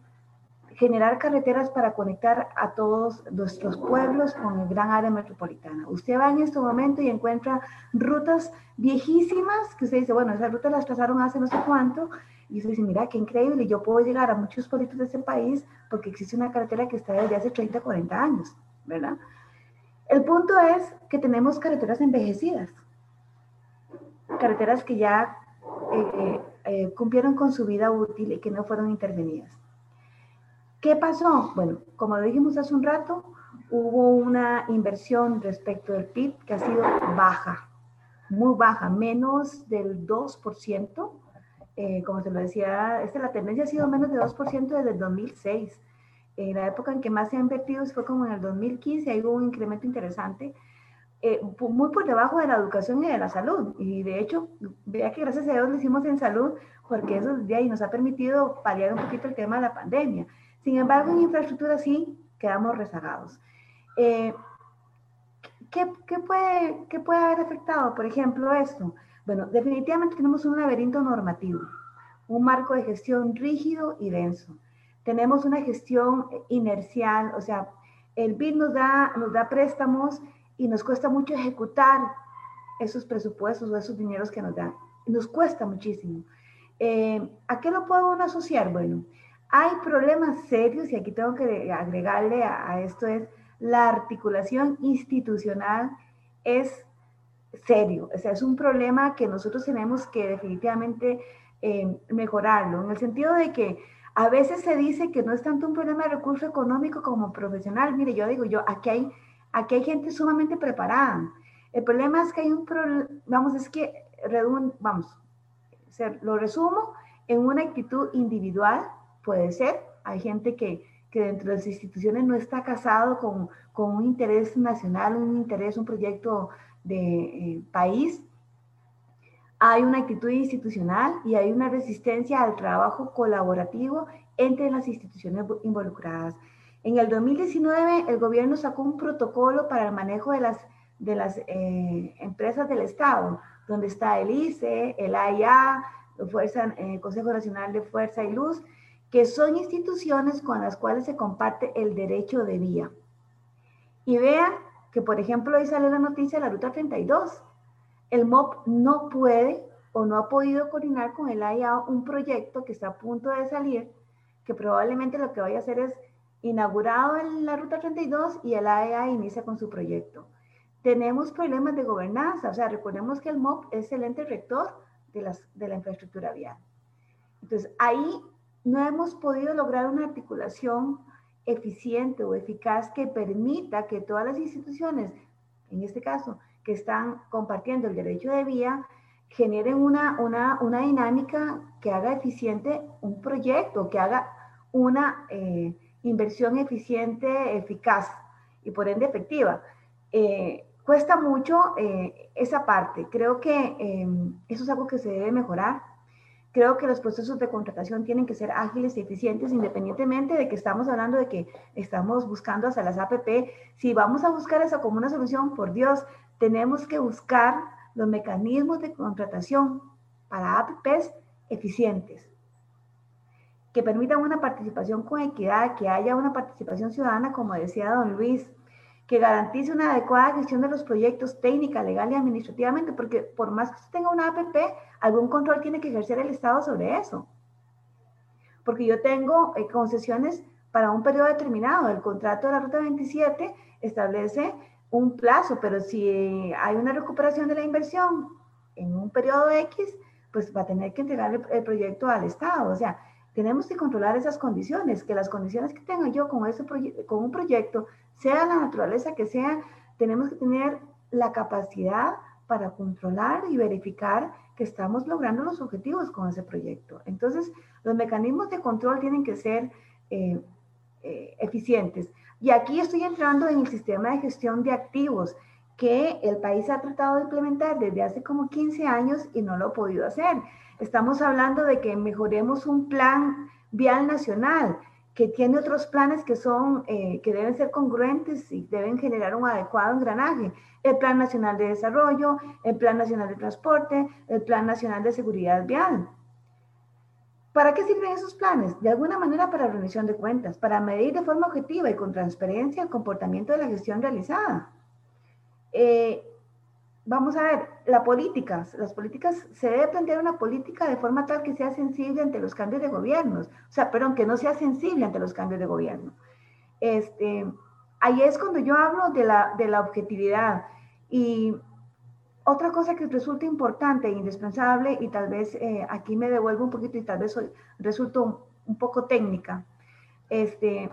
S8: generar carreteras para conectar a todos nuestros pueblos con el gran área metropolitana. Usted va en este momento y encuentra rutas viejísimas que usted dice, bueno, esas rutas las trazaron hace no sé cuánto, y usted dice, mira, qué increíble, yo puedo llegar a muchos pueblitos de ese país porque existe una carretera que está desde hace 30, 40 años, ¿verdad? El punto es que tenemos carreteras envejecidas, carreteras que ya eh, eh, cumplieron con su vida útil y que no fueron intervenidas. ¿Qué pasó? Bueno, como dijimos hace un rato, hubo una inversión respecto del PIB que ha sido baja, muy baja, menos del 2%. Eh, como se lo decía, este, la tendencia ha sido menos del 2% desde el 2006. En la época en que más se ha invertido fue como en el 2015, ahí hubo un incremento interesante, eh, muy por debajo de la educación y de la salud. Y de hecho, vea que gracias a Dios lo hicimos en salud, porque eso de ahí nos ha permitido paliar un poquito el tema de la pandemia. Sin embargo, en infraestructura sí quedamos rezagados. Eh, ¿qué, ¿qué, puede, ¿Qué puede haber afectado, por ejemplo, esto? Bueno, definitivamente tenemos un laberinto normativo, un marco de gestión rígido y denso tenemos una gestión inercial, o sea, el BID nos da, nos da préstamos y nos cuesta mucho ejecutar esos presupuestos o esos dineros que nos dan. Nos cuesta muchísimo. Eh, ¿A qué lo puedo asociar? Bueno, hay problemas serios y aquí tengo que agregarle a, esto es la articulación institucional es serio, o sea, es un problema que nosotros tenemos que definitivamente eh, mejorarlo, en el sentido de que a veces se dice que no es tanto un problema de recurso económico como profesional. Mire, yo digo, yo, aquí hay, aquí hay gente sumamente preparada. El problema es que hay un problema, vamos, es que, vamos, lo resumo en una actitud individual, puede ser. Hay gente que, que dentro de las instituciones no está casado con, con un interés nacional, un interés, un proyecto de eh, país, hay una actitud institucional y hay una resistencia al trabajo colaborativo entre las instituciones involucradas. En el 2019, el gobierno sacó un protocolo para el manejo de las, de las eh, empresas del Estado, donde está el ICE, el AIA, el eh, Consejo Nacional de Fuerza y Luz, que son instituciones con las cuales se comparte el derecho de vía. Y vean que, por ejemplo, hoy sale la noticia de la Ruta 32, el MOP no puede o no ha podido coordinar con el AIA un proyecto que está a punto de salir, que probablemente lo que vaya a hacer es inaugurado en la Ruta 32 y el AIA inicia con su proyecto. Tenemos problemas de gobernanza, o sea, recordemos que el MOP es el ente rector de, las, de la infraestructura vial. Entonces, ahí no hemos podido lograr una articulación eficiente o eficaz que permita que todas las instituciones, en este caso, que están compartiendo el derecho de vía generen una, una, una dinámica que haga eficiente un proyecto, que haga una eh, inversión eficiente, eficaz y por ende efectiva. Eh, cuesta mucho eh, esa parte. Creo que eso es algo que se debe mejorar. Creo que los procesos de contratación tienen que ser ágiles y eficientes, independientemente de que estamos hablando de que estamos buscando hasta las APP. Si vamos a buscar eso como una solución, por Dios, tenemos que buscar los mecanismos de contratación para APPs eficientes, que permitan una participación con equidad, que haya una participación ciudadana, como decía don Luis, que garantice una adecuada gestión de los proyectos técnica, legal y administrativamente, porque por más que usted tenga una APP, algún control tiene que ejercer el Estado sobre eso. Porque yo tengo eh, concesiones para un periodo determinado. El contrato de la Ruta 27 establece un plazo, pero si hay una recuperación de la inversión en un periodo X, pues va a tener que entregar el, proyecto al Estado. O sea, tenemos que controlar esas condiciones, que las condiciones que tenga yo con, ese con un proyecto, sea la naturaleza que sea, tenemos que tener la capacidad para controlar y verificar que estamos logrando los objetivos con ese proyecto. Entonces, los mecanismos de control tienen que ser eh, eh, eficientes. Y aquí estoy entrando en el sistema de gestión de activos que el país ha tratado de implementar desde hace como 15 años y no lo ha podido hacer. Estamos hablando de que mejoremos un plan vial nacional que tiene otros planes que son, eh, que deben ser congruentes y deben generar un adecuado engranaje. El Plan Nacional de Desarrollo, el Plan Nacional de Transporte, el Plan Nacional de Seguridad Vial. ¿Para qué sirven esos planes? De alguna manera para rendición de cuentas, para medir de forma objetiva y con transparencia el comportamiento de la gestión realizada. Eh, vamos a ver, la política, las políticas, se debe plantear una política de forma tal que sea sensible ante los cambios de gobiernos, o sea, perdón, que no sea sensible ante los cambios de gobierno. Este, ahí es cuando yo hablo de la, de la objetividad. Y otra cosa que resulta importante e indispensable, y tal vez eh, aquí me devuelvo un poquito y tal vez soy, resulto un, un poco técnica, este,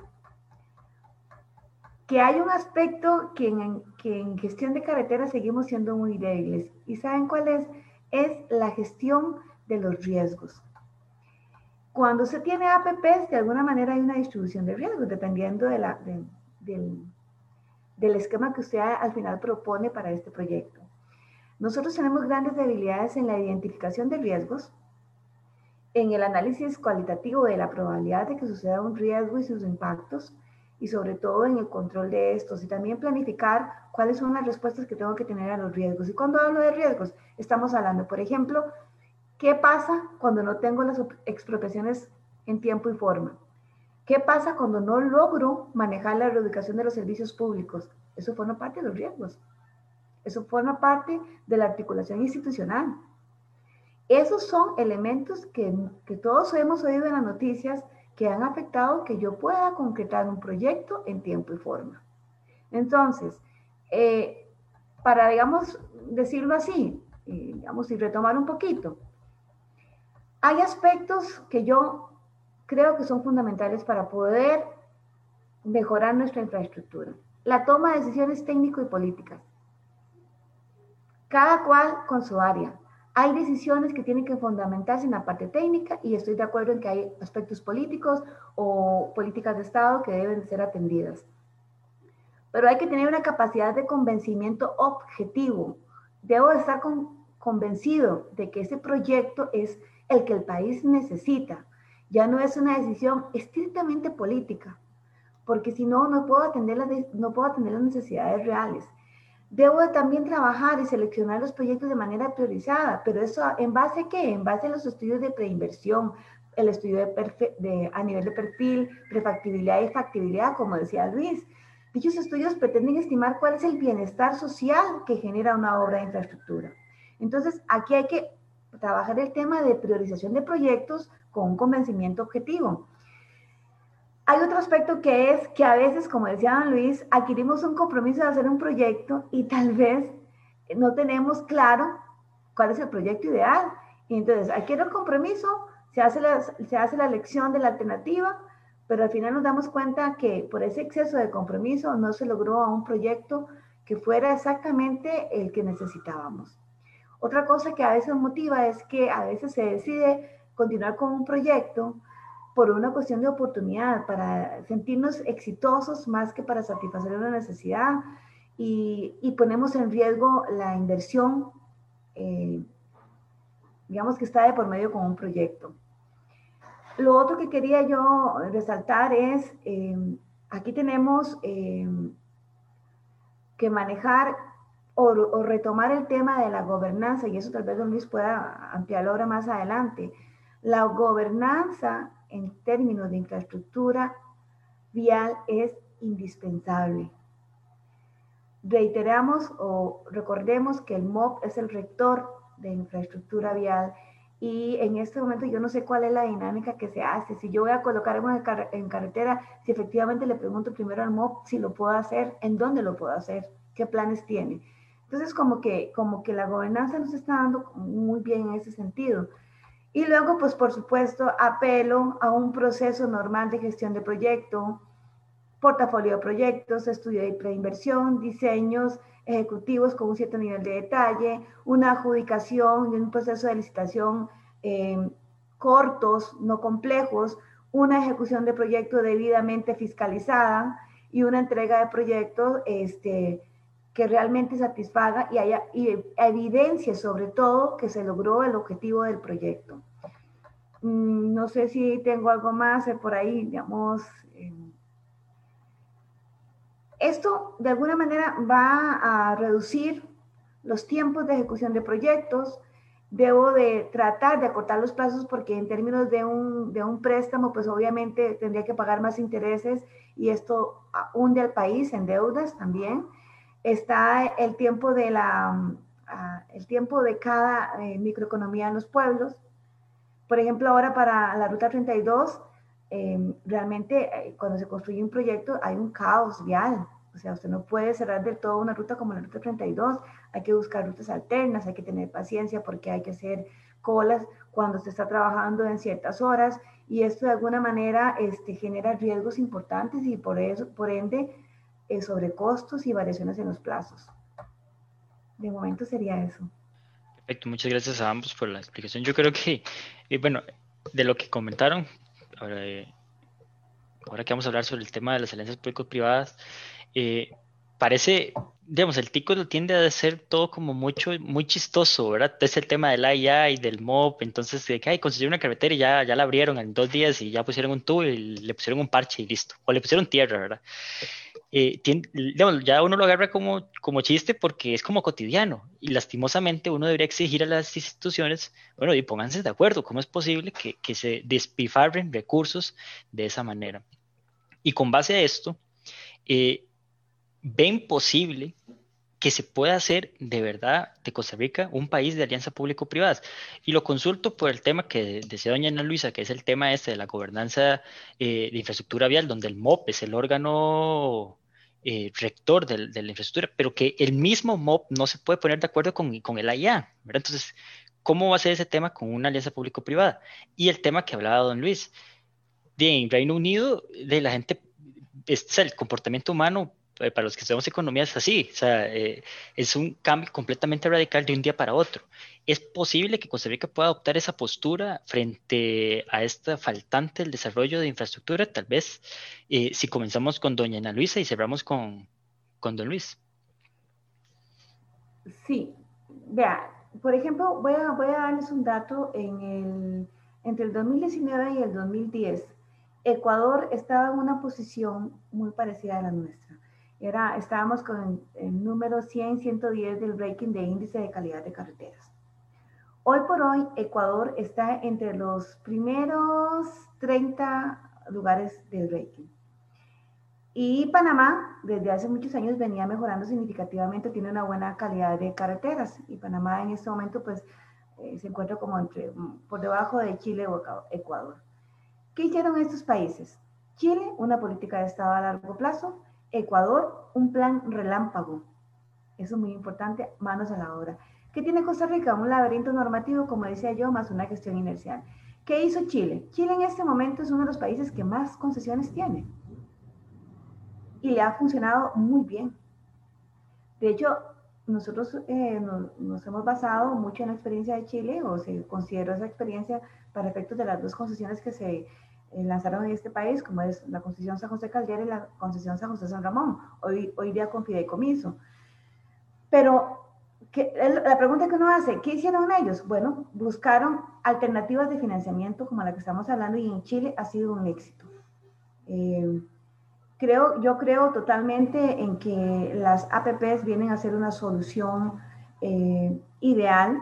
S8: que hay un aspecto que en, que en gestión de carreteras seguimos siendo muy débiles. ¿Y saben cuál es? Es la gestión de los riesgos. Cuando se tiene APPs, de alguna manera hay una distribución de riesgos, dependiendo de la, del, del esquema que usted al final propone para este proyecto. Nosotros tenemos grandes debilidades en la identificación de riesgos, en el análisis cualitativo de la probabilidad de que suceda un riesgo y sus impactos, y sobre todo en el control de estos y también planificar cuáles son las respuestas que tengo que tener a los riesgos. Y cuando hablo de riesgos, estamos hablando, por ejemplo, ¿qué pasa cuando no tengo las expropiaciones en tiempo y forma? ¿Qué pasa cuando no logro manejar la reubicación de los servicios públicos? Eso forma parte de los riesgos. Eso forma parte de la articulación institucional. Esos son elementos que, que todos hemos oído en las noticias que han afectado que yo pueda concretar un proyecto en tiempo y forma. Entonces, eh, para, digamos, decirlo así, digamos, y retomar un poquito, hay aspectos que yo creo que son fundamentales para poder mejorar nuestra infraestructura. La toma de decisiones técnico y políticas. Cada cual con su área. Hay decisiones que tienen que fundamentarse en la parte técnica y estoy de acuerdo en que hay aspectos políticos o políticas de Estado que deben ser atendidas. Pero hay que tener una capacidad de convencimiento objetivo. Debo estar convencido de que ese proyecto es el que el país necesita. Ya no es una decisión estrictamente política, porque si no, no puedo atender las, no puedo atender las necesidades reales. Debo también trabajar y seleccionar los proyectos de manera priorizada, pero eso en base a qué? En base a los estudios de preinversión, el estudio de, a nivel de perfil, prefactibilidad y factibilidad, como decía Luis. Dichos estudios pretenden estimar cuál es el bienestar social que genera una obra de infraestructura. Entonces, aquí hay que trabajar el tema de priorización de proyectos con un convencimiento objetivo. Hay otro aspecto que es que a veces, como decía don Luis, adquirimos un compromiso de hacer un proyecto y tal vez no tenemos claro cuál es el proyecto ideal. Y entonces, adquiero el compromiso, se hace, la, se hace la elección de la alternativa, pero al final nos damos cuenta que por ese exceso de compromiso no se logró un proyecto que fuera exactamente el que necesitábamos. Otra cosa que a veces motiva es que a veces se decide continuar con un proyecto, por una cuestión de oportunidad, para sentirnos exitosos más que para satisfacer una necesidad y, y ponemos en riesgo la inversión, eh, digamos que está de por medio con un proyecto. Lo otro que quería yo resaltar es, eh, aquí tenemos eh, que manejar o, o, retomar el tema de la gobernanza, y eso tal vez don Luis pueda ampliarlo ahora más adelante. La gobernanza en términos de infraestructura vial es indispensable. Reiteramos o recordemos que el MOP es el rector de infraestructura vial y en este momento yo no sé cuál es la dinámica que se hace. Si yo voy a colocar en, carretera, si efectivamente le pregunto primero al MOP si lo puedo hacer, en dónde lo puedo hacer, qué planes tiene. Entonces, como que, como que la gobernanza nos está dando muy bien en ese sentido. Y luego, pues por supuesto, apelo a un proceso normal de gestión de proyecto, portafolio de proyectos, estudio de preinversión, diseños ejecutivos con un cierto nivel de detalle, una adjudicación y un proceso de licitación eh, cortos, no complejos, una ejecución de proyecto debidamente fiscalizada y una entrega de proyectos este, que realmente satisfaga y haya y evidencia sobre todo que se logró el objetivo del proyecto. Mm, no sé si tengo algo más por ahí, digamos. Em, esto de alguna manera va a reducir los tiempos de ejecución de proyectos. Debo de tratar de acortar los plazos porque en términos de un, de un préstamo, pues obviamente tendría que pagar más intereses y esto hunde al país en deudas también. Está el tiempo de, la, ah, el tiempo de cada eh, microeconomía en los pueblos por ejemplo, ahora para la Ruta 32, em, realmente eh, cuando se construye un proyecto hay un caos vial. O sea, usted no puede cerrar del todo una ruta como la Ruta 32. Hay que buscar rutas alternas, hay que tener paciencia porque hay que hacer colas cuando se está trabajando en ciertas horas y esto de alguna manera este, genera riesgos importantes y por, eso, por ende sobrecostos y variaciones en los plazos. De momento sería eso.
S7: Perfecto, muchas gracias a ambos por la explicación. Yo creo que, eh, bueno, de lo que comentaron, ahora, eh, que vamos a hablar sobre el tema de las alianzas público-privadas, eh, parece, digamos, el tico lo tiende a ser todo como mucho, muy chistoso, ¿verdad? Es el tema del AIA y del MOP, entonces, de que, ay, construyeron una carretera y ya, ya la abrieron en dos días y ya pusieron un tubo y le pusieron un parche y listo, o le pusieron tierra, ¿verdad? Eh, ya uno lo agarra como, como chiste porque es como cotidiano y lastimosamente uno debería exigir a las instituciones, bueno, y pónganse de acuerdo, ¿cómo es posible que, que se despifarren recursos de esa manera? Y con base a esto, eh, ven posible que se pueda hacer de verdad de Costa Rica un país de alianza público-privadas. Y lo consulto por el tema que decía doña Ana Luisa, que es el tema este de la gobernanza eh, de infraestructura vial, donde el MOP es el órgano eh, rector de, la infraestructura, pero que el mismo MOB no se puede poner de acuerdo con, con el AIA, ¿verdad? Entonces, ¿cómo va a ser ese tema con una alianza público-privada? Y el tema que hablaba don Luis, de en Reino Unido, de la gente, es el comportamiento humano para los que estudiamos economía es así, o sea, eh, es un cambio completamente radical de un día para otro. ¿Es posible que Costa Rica pueda adoptar esa postura frente a esta faltante del desarrollo de infraestructura? Tal vez eh, si comenzamos con doña Ana Luisa y cerramos con, con don Luis.
S8: Sí, vea, por ejemplo, voy a, voy a darles un dato en el, entre el 2019 y el 2010. Ecuador estaba en una posición muy parecida a la nuestra era, estábamos con el número 100, 110 del ranking de índice de calidad de carreteras. Hoy por hoy, Ecuador está entre los primeros 30 lugares del ranking. Y Panamá, desde hace muchos años, venía mejorando significativamente, tiene una buena calidad de carreteras. Y Panamá en este momento, pues, eh, se encuentra como entre, por debajo de Chile o Ecuador. ¿Qué hicieron estos países? Chile, una política de Estado a largo plazo. Ecuador, un plan relámpago. Eso es muy importante, manos a la obra. ¿Qué tiene Costa Rica? Un laberinto normativo, como decía yo, más una gestión inercial. ¿Qué hizo Chile? Chile en este momento es uno de los países que más concesiones tiene. Y le ha funcionado muy bien. De hecho, nosotros eh, nos, nos, hemos basado mucho en la experiencia de Chile, o se consideró esa experiencia para efectos de las dos concesiones que se lanzaron en este país, como es la concesión San José Caldera y la concesión San José San Ramón, hoy, hoy día con fideicomiso. Pero la pregunta que uno hace, ¿qué hicieron ellos? Bueno, buscaron alternativas de financiamiento como la que estamos hablando y en Chile ha sido un éxito. Eh, creo, yo creo totalmente en que las APPs vienen a ser una solución eh, ideal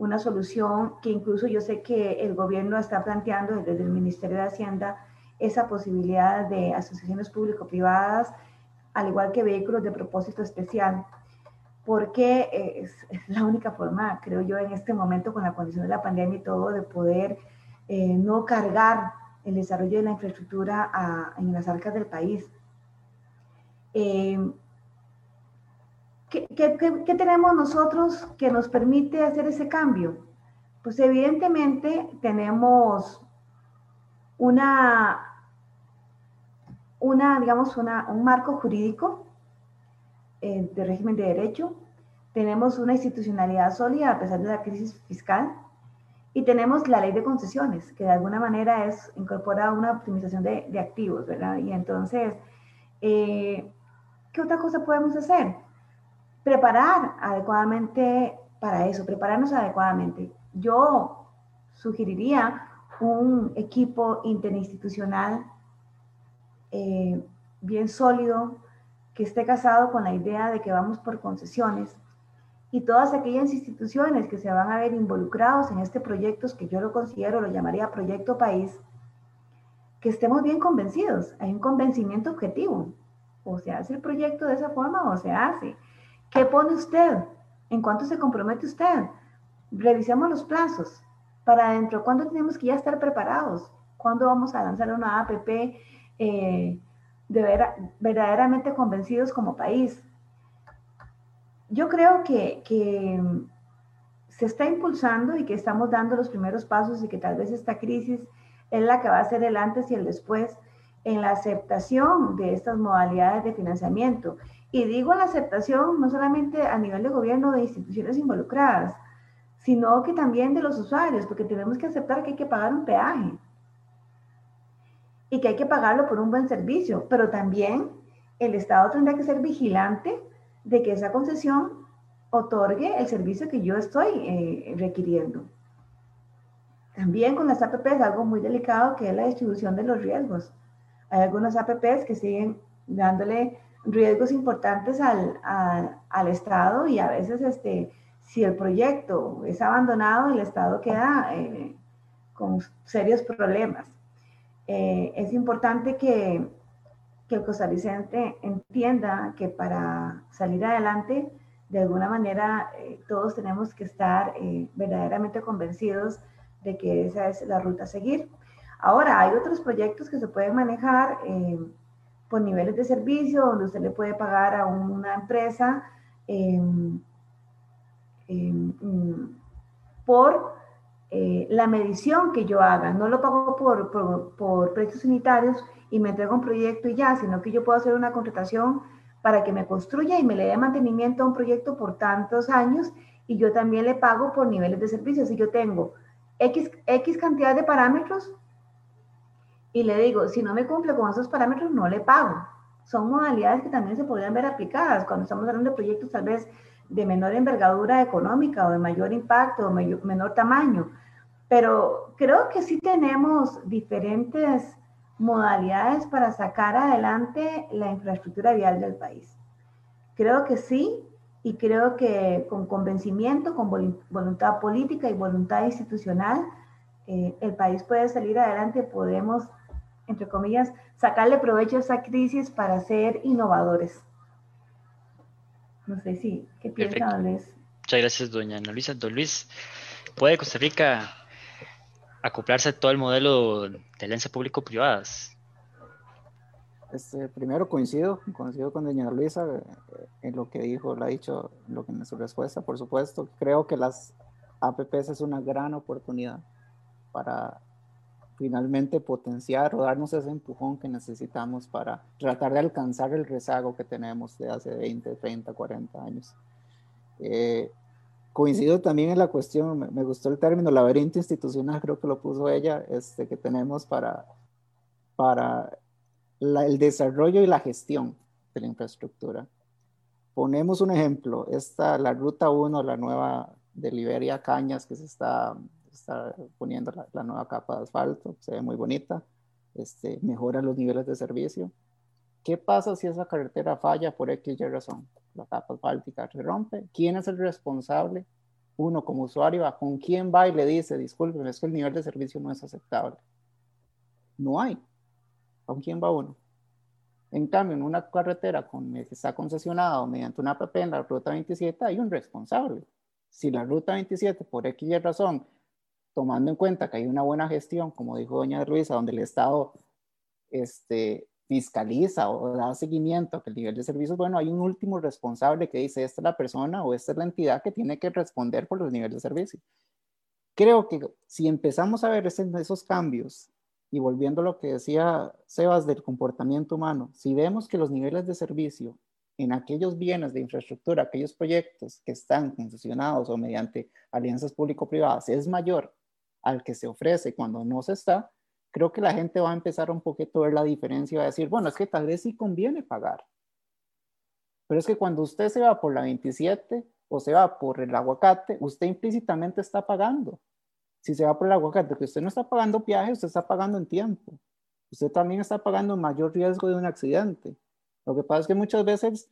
S8: una solución que incluso yo sé que el gobierno está planteando desde el Ministerio de Hacienda esa posibilidad de asociaciones público-privadas, al igual que vehículos de propósito especial, porque es, la única forma, creo yo, en este momento con la condición de la pandemia y todo, de poder eh, no cargar el desarrollo de la infraestructura en las arcas del país. Eh, ¿Qué, tenemos nosotros que nos permite hacer ese cambio? Pues evidentemente tenemos una, una, digamos, una, un marco jurídico eh, de régimen de derecho, tenemos una institucionalidad sólida a pesar de la crisis fiscal y tenemos la ley de concesiones, que de alguna manera es, incorpora una optimización de, de activos, ¿verdad? Y entonces, eh, ¿qué otra cosa podemos hacer? Preparar adecuadamente para eso, prepararnos adecuadamente. Yo sugeriría un equipo interinstitucional eh, bien sólido, que esté casado con la idea de que vamos por concesiones y todas aquellas instituciones que se van a ver involucrados en este proyecto, que yo lo considero, lo llamaría proyecto país, que estemos bien convencidos. Hay un convencimiento objetivo. O se hace el proyecto de esa forma o se hace. ¿Qué pone usted? ¿En cuánto se compromete usted? Revisemos los plazos. Para adentro, ¿cuándo tenemos que ya estar preparados? ¿Cuándo vamos a lanzar una APP eh, de ver, verdaderamente convencidos como país? Yo creo que, que se está impulsando y que estamos dando los primeros pasos y que tal vez esta crisis es la que va a ser el antes y el después en la aceptación de estas modalidades de financiamiento. Y digo la aceptación no solamente a nivel de gobierno de instituciones involucradas, sino que también de los usuarios, porque tenemos que aceptar que hay que pagar un peaje y que hay que pagarlo por un buen servicio, pero también el Estado tendrá que ser vigilante de que esa concesión otorgue el servicio que yo estoy eh, requiriendo. También con las APPs algo muy delicado que es la distribución de los riesgos. Hay algunas APPs que siguen dándole riesgos importantes al, al, Estado y a veces este, si el proyecto es abandonado, el Estado queda eh, con serios problemas. Eh, es importante que, que el costarricense entienda que para salir adelante, de alguna manera, eh, todos tenemos que estar verdaderamente convencidos de que esa es la ruta a seguir. Ahora, hay otros proyectos que se pueden manejar por niveles de servicio, donde usted le puede pagar a una empresa em, em, mm, por eh, la medición que yo haga. No lo pago por, por, por, precios unitarios y me entrego un proyecto y ya, sino que yo puedo hacer una contratación para que me construya y me le dé mantenimiento a un proyecto por tantos años y yo también le pago por niveles de servicio. Si yo tengo X, X cantidad de parámetros, y le digo, si no me cumple con esos parámetros, no le pago. Son modalidades que también se podrían ver aplicadas cuando estamos hablando de proyectos tal vez de menor envergadura económica o de mayor impacto o menor tamaño. Pero creo que sí tenemos diferentes modalidades para sacar adelante la infraestructura vial del país. Creo que sí, y creo que con convencimiento, con voluntad política y voluntad institucional, eh, el país puede salir adelante, podemos entre comillas, sacarle provecho a esa crisis para ser innovadores. No sé si, ¿qué piensa Don Luis?
S7: Muchas gracias, doña Ana Luisa. Don Luis, ¿puede Costa Rica acoplarse a todo el modelo de alianza público-privadas?
S9: Este, primero coincido, coincido con doña Luisa eh, en lo que dijo, lo ha dicho lo que en su respuesta, por supuesto. Creo que las APPs es una gran oportunidad para finalmente potenciar o darnos ese empujón que necesitamos para tratar de alcanzar el rezago que tenemos de hace 20, 30, 40 años. Eh, coincido también en la cuestión, me, gustó el término laberinto institucional, creo que lo puso ella, este, que tenemos para, para el desarrollo y la gestión de la infraestructura. Ponemos un ejemplo, esta, la ruta 1, la nueva de Liberia Cañas, que se está está poniendo la, nueva capa de asfalto, se ve muy bonita, este, mejora los niveles de servicio. ¿Qué pasa si esa carretera falla por X y razón? La capa asfáltica se rompe. ¿Quién es el responsable? Uno como usuario, ¿con quién va y le dice, disculpe, es que el nivel de servicio no es aceptable? No hay. ¿Con quién va uno? En cambio, en una carretera con, que está concesionada mediante una APP en la ruta 27, hay un responsable. Si la ruta 27, por X y razón, tomando en cuenta que hay una buena gestión, como dijo doña Luisa, donde el Estado este, fiscaliza o da seguimiento a que el nivel de servicios, bueno, hay un último responsable que dice, esta es la persona o esta es la entidad que tiene que responder por los niveles de servicio. Creo que si empezamos a ver esos cambios y volviendo a lo que decía Sebas del comportamiento humano, si vemos que los niveles de servicio en aquellos bienes de infraestructura, aquellos proyectos que están concesionados o mediante alianzas público-privadas es mayor al que se ofrece cuando no se está, creo que la gente va a empezar un poquito a ver la diferencia y va a decir, bueno, es que tal vez sí conviene pagar. Pero es que cuando usted se va por la 27 o se va por el aguacate, usted implícitamente está pagando. Si se va por el aguacate, que usted no está pagando viaje, usted está pagando en tiempo. Usted también está pagando mayor riesgo de un accidente. Lo que pasa es que muchas veces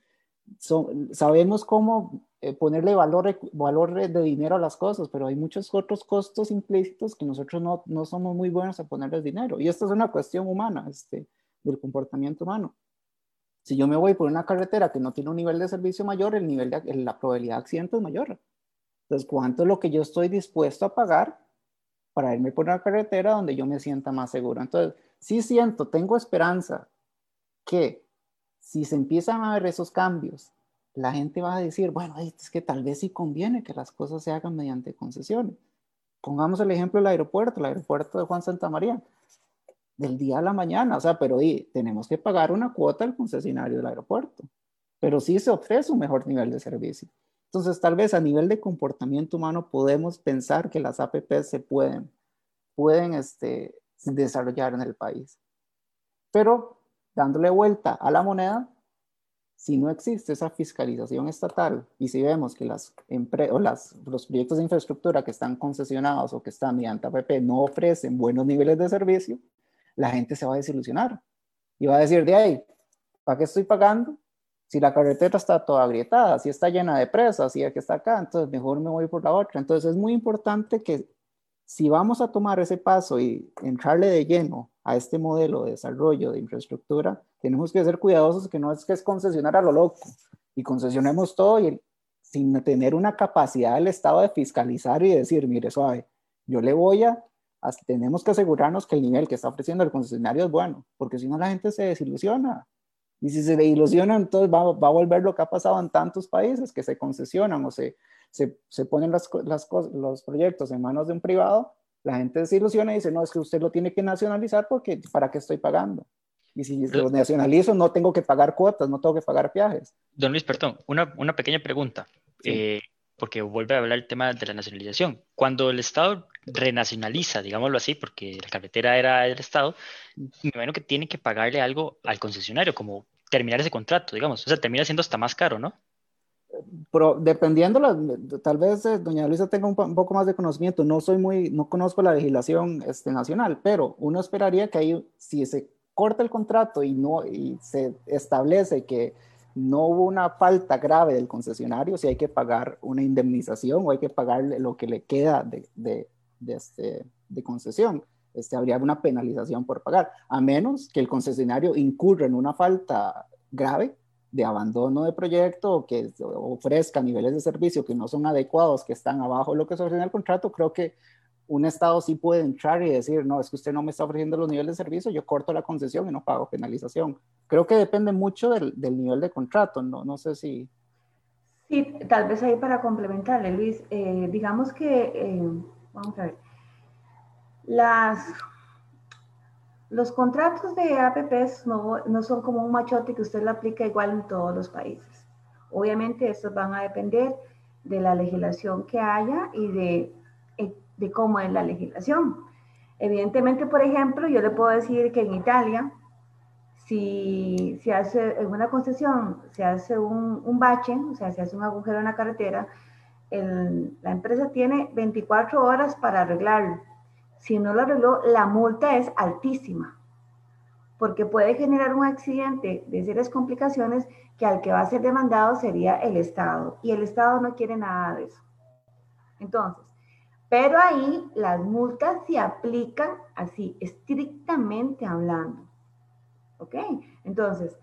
S9: sabemos cómo eh, ponerle valor, valor de dinero a las cosas, pero hay muchos otros costos implícitos que nosotros no, no somos muy buenos a ponerles dinero. Y esto es una cuestión humana, este, del comportamiento humano. Si yo me voy por una carretera que no tiene un nivel de servicio mayor, el nivel de, la probabilidad de accidente es mayor. Entonces, ¿cuánto es lo que yo estoy dispuesto a pagar para irme por una carretera donde yo me sienta más seguro? Entonces, sí siento, tengo esperanza que si se empiezan a ver esos cambios, la gente va a decir, bueno, es que tal vez sí conviene que las cosas se hagan mediante concesiones. Pongamos el ejemplo del aeropuerto, el aeropuerto de Juan Santa María, del día a la mañana, o sea, pero tenemos que pagar una cuota al concesionario del aeropuerto, pero sí se ofrece un mejor nivel de servicio. Entonces, tal vez a nivel de comportamiento humano podemos pensar que las APP se pueden, pueden este, desarrollar en el país. Pero dándole vuelta a la moneda, si no existe esa fiscalización estatal y si vemos que las o las, los proyectos de infraestructura que están concesionados o que están mediante APP no ofrecen buenos niveles de servicio, la gente se va a desilusionar y va a decir, de ahí, ¿para qué estoy pagando? Si la carretera está toda agrietada, si está llena de presas, si que está acá, entonces mejor me voy por la otra. Entonces es muy importante que si vamos a tomar ese paso y entrarle de lleno a este modelo de desarrollo de infraestructura, tenemos que ser cuidadosos que no es que es concesionar a lo loco y concesionemos todo y sin tener una capacidad del Estado de fiscalizar y decir, mire, suave, yo le voy a, tenemos que asegurarnos que el nivel que está ofreciendo el concesionario es bueno, porque si no la gente se desilusiona. Y si se desilusiona, entonces va, va, a volver lo que ha pasado en tantos países que se concesionan o se, se, se ponen las, las, los proyectos en manos de un privado la gente se ilusiona y dice, no, es que usted lo tiene que nacionalizar porque ¿para qué estoy pagando? Y si lo nacionalizo, no tengo que pagar cuotas, no tengo que pagar viajes.
S7: Don Luis, perdón, una, una pequeña pregunta, eh, porque vuelve a hablar el tema de la nacionalización. Cuando el Estado renacionaliza, digámoslo así, porque la carretera era del Estado, me imagino que tiene que pagarle algo al concesionario, como terminar ese contrato, digamos. O sea, termina siendo hasta más caro, ¿no?
S9: Pero dependiendo, tal vez eh, doña Luisa tenga un, poco más de conocimiento, no soy muy, no conozco la legislación este, nacional, pero uno esperaría que ahí, si se corta el contrato y, no, y se establece que no hubo una falta grave del concesionario, si hay que pagar una indemnización o hay que pagar lo que le queda de, de, de, este, de concesión. Este, habría una penalización por pagar, a menos que el concesionario incurra en una falta grave de abandono de proyecto que ofrezca niveles de servicio que no son adecuados, que están abajo lo que se en el contrato, creo que un Estado sí puede entrar y decir, no, es que usted no me está ofreciendo los niveles de servicio, yo corto la concesión y no pago penalización. Creo que depende mucho del, nivel de contrato, no, no sé si...
S8: Sí, tal vez ahí para complementarle, Luis, eh, digamos que, eh, vamos a ver, las los contratos de APPs no, no, son como un machote que usted lo aplica igual en todos los países. Obviamente estos van a depender de la legislación que haya y de, eh, de cómo es la legislación. Evidentemente, por ejemplo, yo le puedo decir que en Italia, si se hace en una concesión, se hace un, un bache, o sea, se hace un agujero en la carretera, la empresa tiene 24 horas para arreglarlo si no lo arregló, la multa es altísima, porque puede generar un accidente de serias complicaciones que al que va a ser demandado sería el Estado, y el Estado no quiere nada de eso. Entonces, pero ahí las multas se aplican así, estrictamente hablando. ¿Ok? Entonces,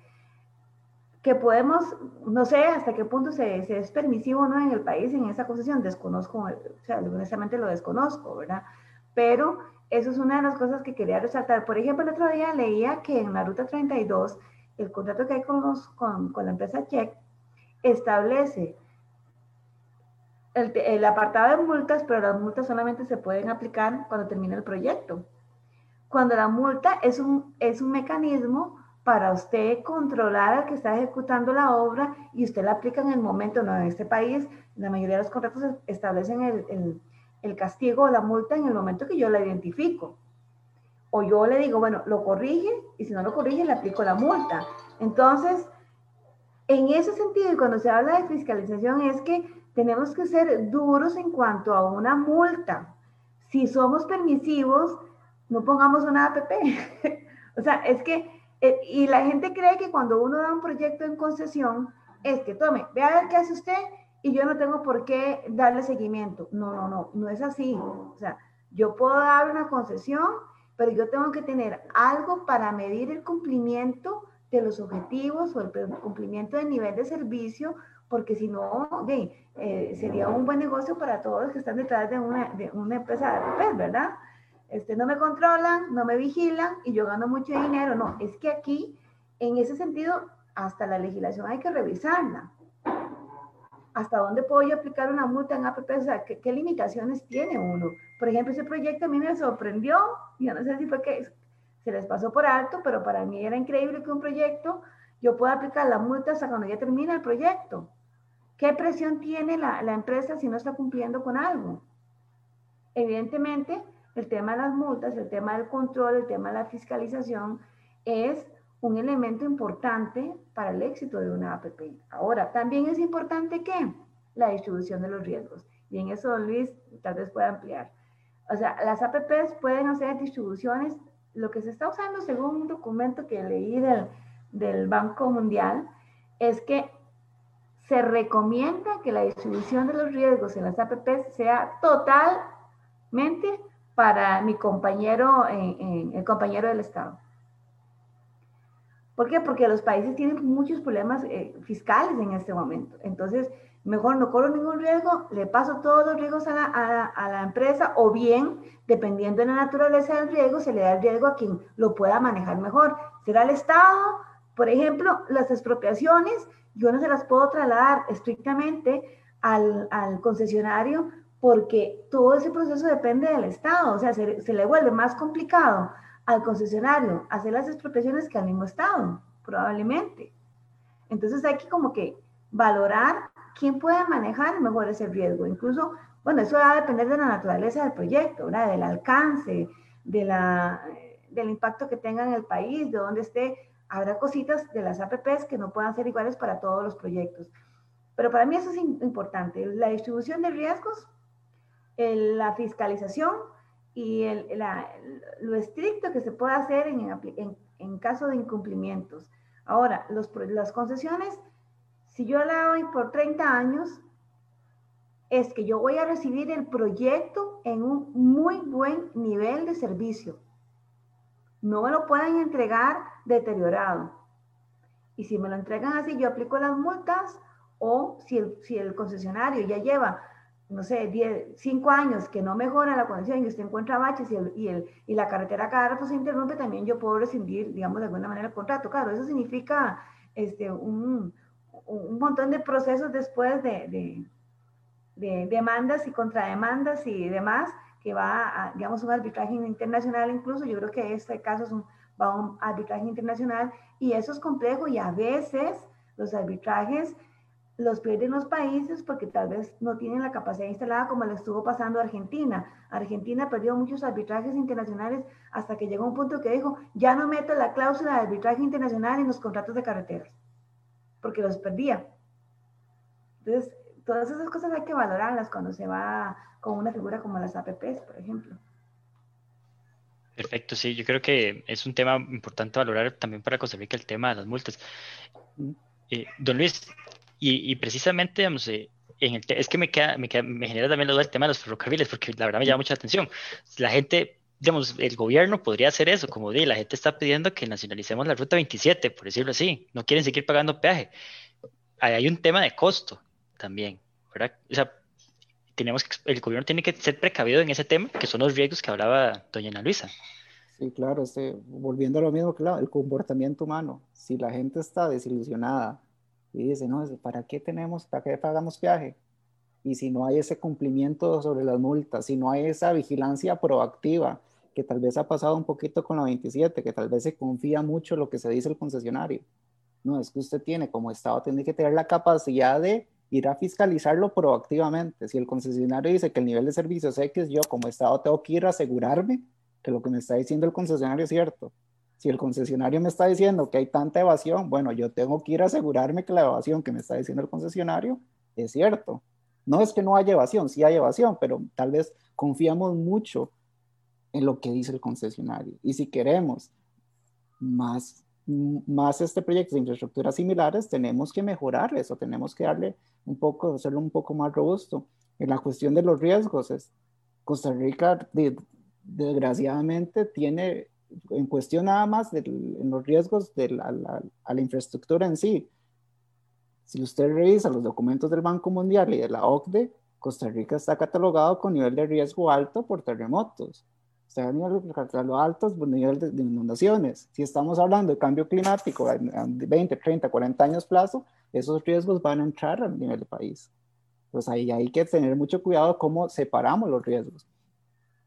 S8: que podemos, no sé hasta qué punto se, es permisivo o no en el país en esa concesión, desconozco, o sea, honestamente lo desconozco, ¿verdad? Pero eso es una de las cosas que quería resaltar. Por ejemplo, el otro día leía que en la Ruta 32, el contrato que hay con, con, la empresa Check establece el, apartado de multas, pero las multas solamente se pueden aplicar cuando termine el proyecto. cuando la multa es un, es un mecanismo para usted controlar al que está ejecutando la obra y usted la aplica en el momento, no, en este país la mayoría de los contratos establecen el, el, el castigo o la multa en el momento que yo la identifico. O yo le digo, bueno, lo corrige y si no lo corrige le aplico la multa. Entonces, en ese sentido, y cuando se habla de fiscalización, es que tenemos que ser duros en cuanto a una multa. Si somos permisivos, no pongamos una APP. o sea, es que, eh, y la gente cree que cuando uno da un proyecto en concesión, es que tome, vea a ver qué hace usted y yo no tengo por qué darle seguimiento. No, no, no, no es así. O sea, yo puedo dar una concesión, pero yo tengo que tener algo para medir el cumplimiento de los objetivos o el cumplimiento del nivel de servicio, porque si no, eh, sería un buen negocio para todos los que están detrás de una, de una empresa de papel, ¿verdad? Este, no me controlan, no me vigilan y yo gano mucho dinero. No, es que aquí, en ese sentido, hasta la legislación hay que revisarla. ¿Hasta dónde puedo yo aplicar una multa en APP? O sea, ¿qué, limitaciones tiene uno? Por ejemplo, ese proyecto a mí me sorprendió, yo no sé si fue que se les pasó por alto, pero para mí era increíble que un proyecto yo pueda aplicar la multa hasta cuando ya termina el proyecto. ¿Qué presión tiene la, la empresa si no está cumpliendo con algo? Evidentemente, el tema de las multas, el tema del control, el tema de la fiscalización es un elemento importante para el éxito de una APP. Ahora, también es importante que la distribución de los riesgos. Y en eso Luis tal vez pueda ampliar. O sea, las APPs pueden hacer distribuciones. Lo que se está usando, según un documento que leí del, del Banco Mundial, es que se recomienda que la distribución de los riesgos en las APPs sea totalmente para mi compañero, el compañero del Estado. ¿Por qué? Porque los países tienen muchos problemas eh, fiscales en este momento. Entonces, mejor no corro ningún riesgo, le paso todos los riesgos a la, a la, empresa o bien, dependiendo de la naturaleza del riesgo, se le da el riesgo a quien lo pueda manejar mejor. Será el Estado, por ejemplo, las expropiaciones, yo no se las puedo trasladar estrictamente al, al concesionario porque todo ese proceso depende del Estado, o sea, se, se, le vuelve más complicado al concesionario hacer las expropiaciones que al mismo Estado, probablemente. Entonces hay que como que valorar quién puede manejar mejor ese riesgo. Incluso, bueno, eso va a depender de la naturaleza del proyecto, ¿verdad? del alcance, de la, del impacto que tenga en el país, de dónde esté. Habrá cositas de las APPs que no puedan ser iguales para todos los proyectos. Pero para mí eso es importante. La distribución de riesgos la fiscalización y el, lo estricto que se puede hacer en, en, caso de incumplimientos. Ahora, los, las concesiones, si yo la doy por 30 años, es que yo voy a recibir el proyecto en un muy buen nivel de servicio. No me lo pueden entregar deteriorado. Y si me lo entregan así, yo aplico las multas o si el, si el concesionario ya lleva no sé, 10, 5 años que no mejora la condición y usted encuentra baches y, el, y, el, y, la carretera cada rato se interrumpe, también yo puedo rescindir, digamos, de alguna manera el contrato. Claro, eso significa este, un, un montón de procesos después de, de, de, demandas y contrademandas y demás, que va a, digamos, un arbitraje internacional incluso. Yo creo que este caso es un, va a un arbitraje internacional y eso es complejo y a veces los arbitrajes los pierden los países porque tal vez no tienen la capacidad instalada como le estuvo pasando a Argentina. Argentina perdió muchos arbitrajes internacionales hasta que llegó un punto que dijo, ya no meto la cláusula de arbitraje internacional en los contratos de carreteras, porque los perdía. Entonces, todas esas cosas hay que valorarlas cuando se va con una figura como las APPs, por ejemplo.
S7: Perfecto, sí, yo creo que es un tema importante valorar también para Costa Rica el tema de las multas. Eh, don Luis, y, precisamente, digamos, eh, en el es que me, queda, me, me genera también la duda el tema de los ferrocarriles, porque la verdad me llama mucha atención. La gente, digamos, el gobierno podría hacer eso, como di, la gente está pidiendo que nacionalicemos la ruta 27, por decirlo así, no quieren seguir pagando peaje. hay un tema de costo también, ¿verdad? O sea, tenemos que, el gobierno tiene que ser precavido en ese tema, que son los riesgos que hablaba doña Ana Luisa.
S9: Sí, claro, este, volviendo a lo mismo, claro, el comportamiento humano. Si la gente está desilusionada y dice, no, ¿para qué tenemos, para qué pagamos viaje? Y si no hay ese cumplimiento sobre las multas, si no hay esa vigilancia proactiva que tal vez ha pasado un poquito con la 27, que tal vez se confía mucho en lo que se dice el concesionario. No, es que usted tiene como Estado, tiene que tener la capacidad de ir a fiscalizarlo proactivamente. Si el concesionario dice que el nivel de servicio es X, yo como Estado tengo que ir a asegurarme que lo que me está diciendo el concesionario es cierto. Si el concesionario me está diciendo que hay tanta evasión, bueno, yo tengo que ir a asegurarme que la evasión que me está diciendo el concesionario es cierto. No es que no haya evasión, sí hay evasión, pero tal vez confiamos mucho en lo que dice el concesionario. Y si queremos más, más este proyecto de infraestructura similares, tenemos que mejorar eso, tenemos que darle un poco, hacerlo un poco más robusto. En la cuestión de los riesgos, es, Costa Rica desgraciadamente tiene en cuestión nada más de, en los riesgos de la, a la infraestructura en sí. Si usted revisa los documentos del Banco Mundial y de la OCDE, Costa Rica está catalogado con nivel de riesgo alto por terremotos. Está a nivel altos por nivel de, inundaciones. Si estamos hablando de cambio climático a 20, 30, 40 años plazo, esos riesgos van a entrar al nivel del país. Pues ahí hay que tener mucho cuidado cómo separamos los riesgos.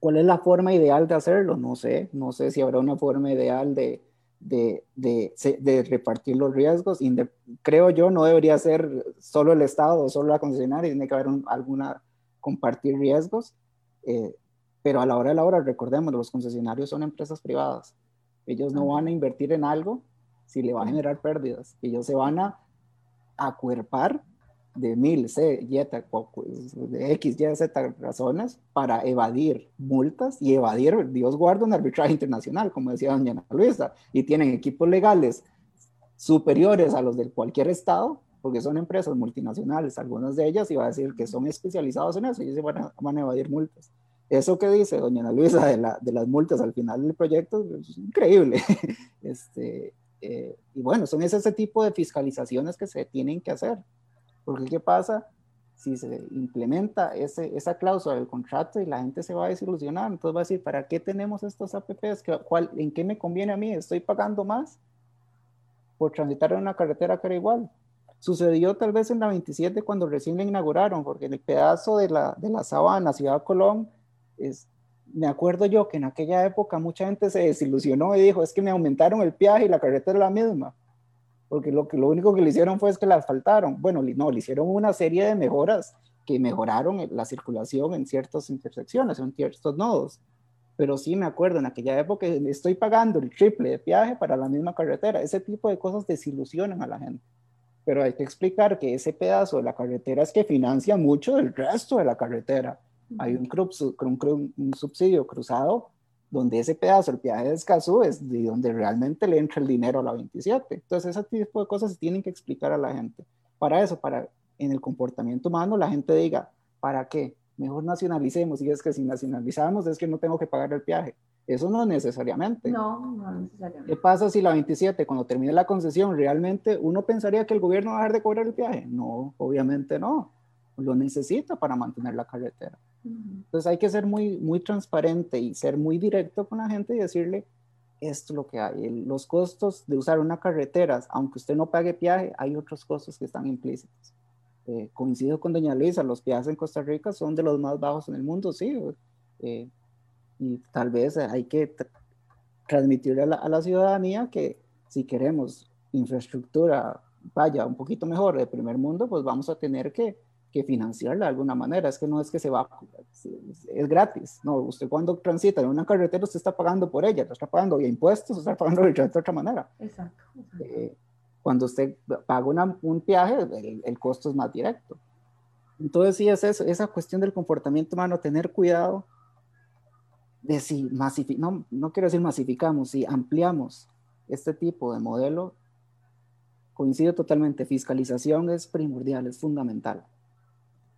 S9: ¿Cuál es la forma ideal de hacerlo? No sé, no sé si habrá una forma ideal de, de, de, de repartir los riesgos. creo yo, no debería ser solo el Estado o solo la concesionaria, tiene que haber alguna compartir riesgos. Eh, pero a la hora de la hora, recordemos, los concesionarios son empresas privadas. Ellos no van a invertir en algo si le va a generar pérdidas. Ellos se van a acuerpar de mil, C, Y, de X, Y, Z razones para evadir multas y evadir, Dios guarda, un arbitraje internacional, como decía doña Ana Luisa, y tienen equipos legales superiores a los de cualquier estado, porque son empresas multinacionales, algunas de ellas, y va a decir que son especializados en eso, y ellos van a, van a evadir multas. Eso que dice doña Ana Luisa de, la, de las multas al final del proyecto es increíble. Este, eh, y bueno, son ese tipo de fiscalizaciones que se tienen que hacer. Porque ¿qué pasa? Si se implementa ese, esa cláusula del contrato y la gente se va a desilusionar, entonces va a decir, ¿para qué tenemos estos APPs? ¿Cuál, ¿En qué me conviene a mí? ¿Estoy pagando más por transitar en una carretera que era igual? Sucedió tal vez en la 27 cuando recién la inauguraron, porque en el pedazo de la, de la sabana, Ciudad Colón, es, me acuerdo yo que en aquella época mucha gente se desilusionó y dijo, es que me aumentaron el peaje y la carretera es la misma porque lo, que, lo único que le hicieron fue es que la asfaltaron. Bueno, no, le hicieron una serie de mejoras que mejoraron la circulación en ciertas intersecciones, en ciertos nodos. Pero sí me acuerdo, en aquella época estoy pagando el triple de viaje para la misma carretera. Ese tipo de cosas desilusionan a la gente. Pero hay que explicar que ese pedazo de la carretera es que financia mucho del resto de la carretera. Hay un, un, un subsidio cruzado donde ese pedazo, el peaje de Escazú, es de donde realmente le entra el dinero a la 27. Entonces, ese tipo de cosas se tienen que explicar a la gente. Para eso, para en el comportamiento humano, la gente diga, ¿para qué? Mejor nacionalicemos. Y es que si nacionalizamos es que no tengo que pagar el peaje. Eso no necesariamente.
S8: No, no necesariamente.
S9: ¿Qué pasa si la 27, cuando termine la concesión, realmente uno pensaría que el gobierno va a dejar de cobrar el peaje? No, obviamente no. Lo necesita para mantener la carretera. Entonces hay que ser muy, muy transparente y ser muy directo con la gente y decirle, esto es lo que hay. los costos de usar una carretera, aunque usted no pague peaje, hay otros costos que están implícitos. Eh, coincido con doña Luisa, los peajes en Costa Rica son de los más bajos en el mundo, sí. Eh, y tal vez hay que transmitirle a la, a la, ciudadanía que si queremos infraestructura vaya un poquito mejor de primer mundo, pues vamos a tener que que financiarla de alguna manera. Es que no es que se va, es gratis. No, usted cuando transita en una carretera, usted está pagando por ella, está pagando vía impuestos, está pagando de otra manera.
S8: Exacto.
S9: Eh, cuando usted paga un viaje, el, costo es más directo. Entonces, sí, es eso, esa cuestión del comportamiento humano, tener cuidado de si masificamos, no, no quiero decir masificamos, si ampliamos este tipo de modelo, coincido totalmente, fiscalización es primordial, es fundamental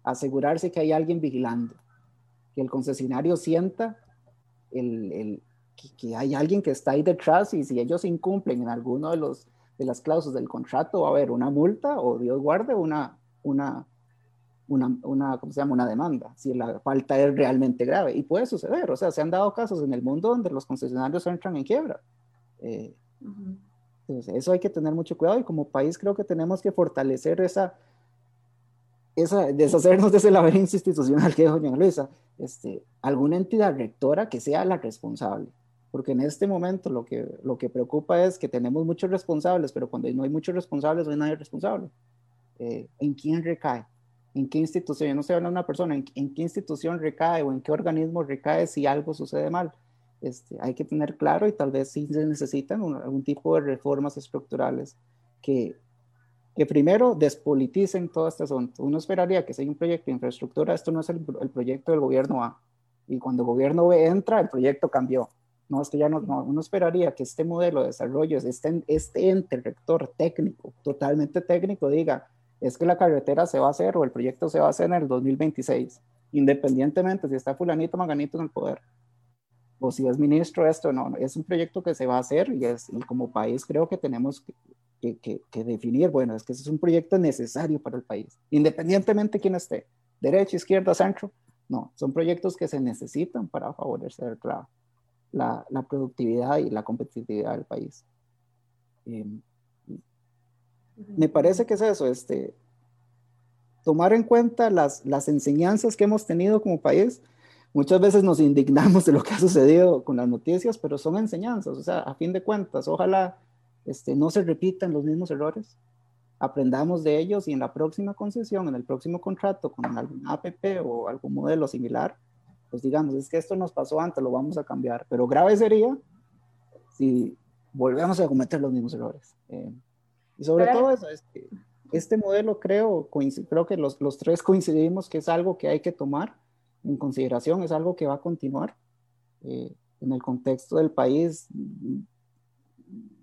S9: asegurarse que hay alguien vigilando, que el concesionario sienta el, el, que, hay alguien que está ahí detrás y si ellos incumplen en alguno de, los, de las cláusulas del contrato va a haber una multa o Dios guarde una, una, una, una, ¿cómo se llama? una demanda, si la falta es realmente grave. Y puede suceder, o sea, se han dado casos en el mundo donde los concesionarios entran en quiebra. Eh, entonces, eso hay que tener mucho cuidado y como país creo que tenemos que fortalecer esa, esa, deshacernos de ese laberinto institucional que dijo doña Luisa, este, alguna entidad rectora que sea la responsable. Porque en este momento lo que, lo que preocupa es que tenemos muchos responsables, pero cuando no hay muchos responsables, no hay nadie responsable. Eh, ¿En quién recae? ¿En qué institución? Yo no estoy hablando de una persona, ¿en, qué institución recae o en qué organismo recae si algo sucede mal? Este, hay que tener claro y tal vez sí se necesitan algún tipo de reformas estructurales que, que primero despoliticen todo este asunto. Uno esperaría que si hay un proyecto de infraestructura, esto no es el, el proyecto del gobierno A. Y cuando el gobierno B entra, el proyecto cambió. No, es que ya no, uno esperaría que este modelo de desarrollo, este, este ente rector técnico, totalmente técnico, diga, es que la carretera se va a hacer o el proyecto se va a hacer en el 2026, independientemente si está fulanito o manganito en el poder, o si es ministro esto, no, es un proyecto que se va a hacer y, es, y como país creo que tenemos que, que, que, definir, bueno, es que ese es un proyecto necesario para el país, independientemente de quién esté, derecha, izquierda, centro, no, son proyectos que se necesitan para favorecer la, la, la productividad y la competitividad del país. Eh, me parece que es eso, este, tomar en cuenta las, las enseñanzas que hemos tenido como país. Muchas veces nos indignamos de lo que ha sucedido con las noticias, pero son enseñanzas, o sea, a fin de cuentas, ojalá este, no se repitan los mismos errores, aprendamos de ellos y en la próxima concesión, en el próximo contrato con algún APP o algún modelo similar, pues digamos, es que esto nos pasó antes, lo vamos a cambiar, pero grave sería si volvemos a cometer los mismos errores. Eh, y sobre todo eso, este, este modelo creo, creo que los, los, tres coincidimos que es algo que hay que tomar en consideración, es algo que va a continuar eh, en el contexto del país,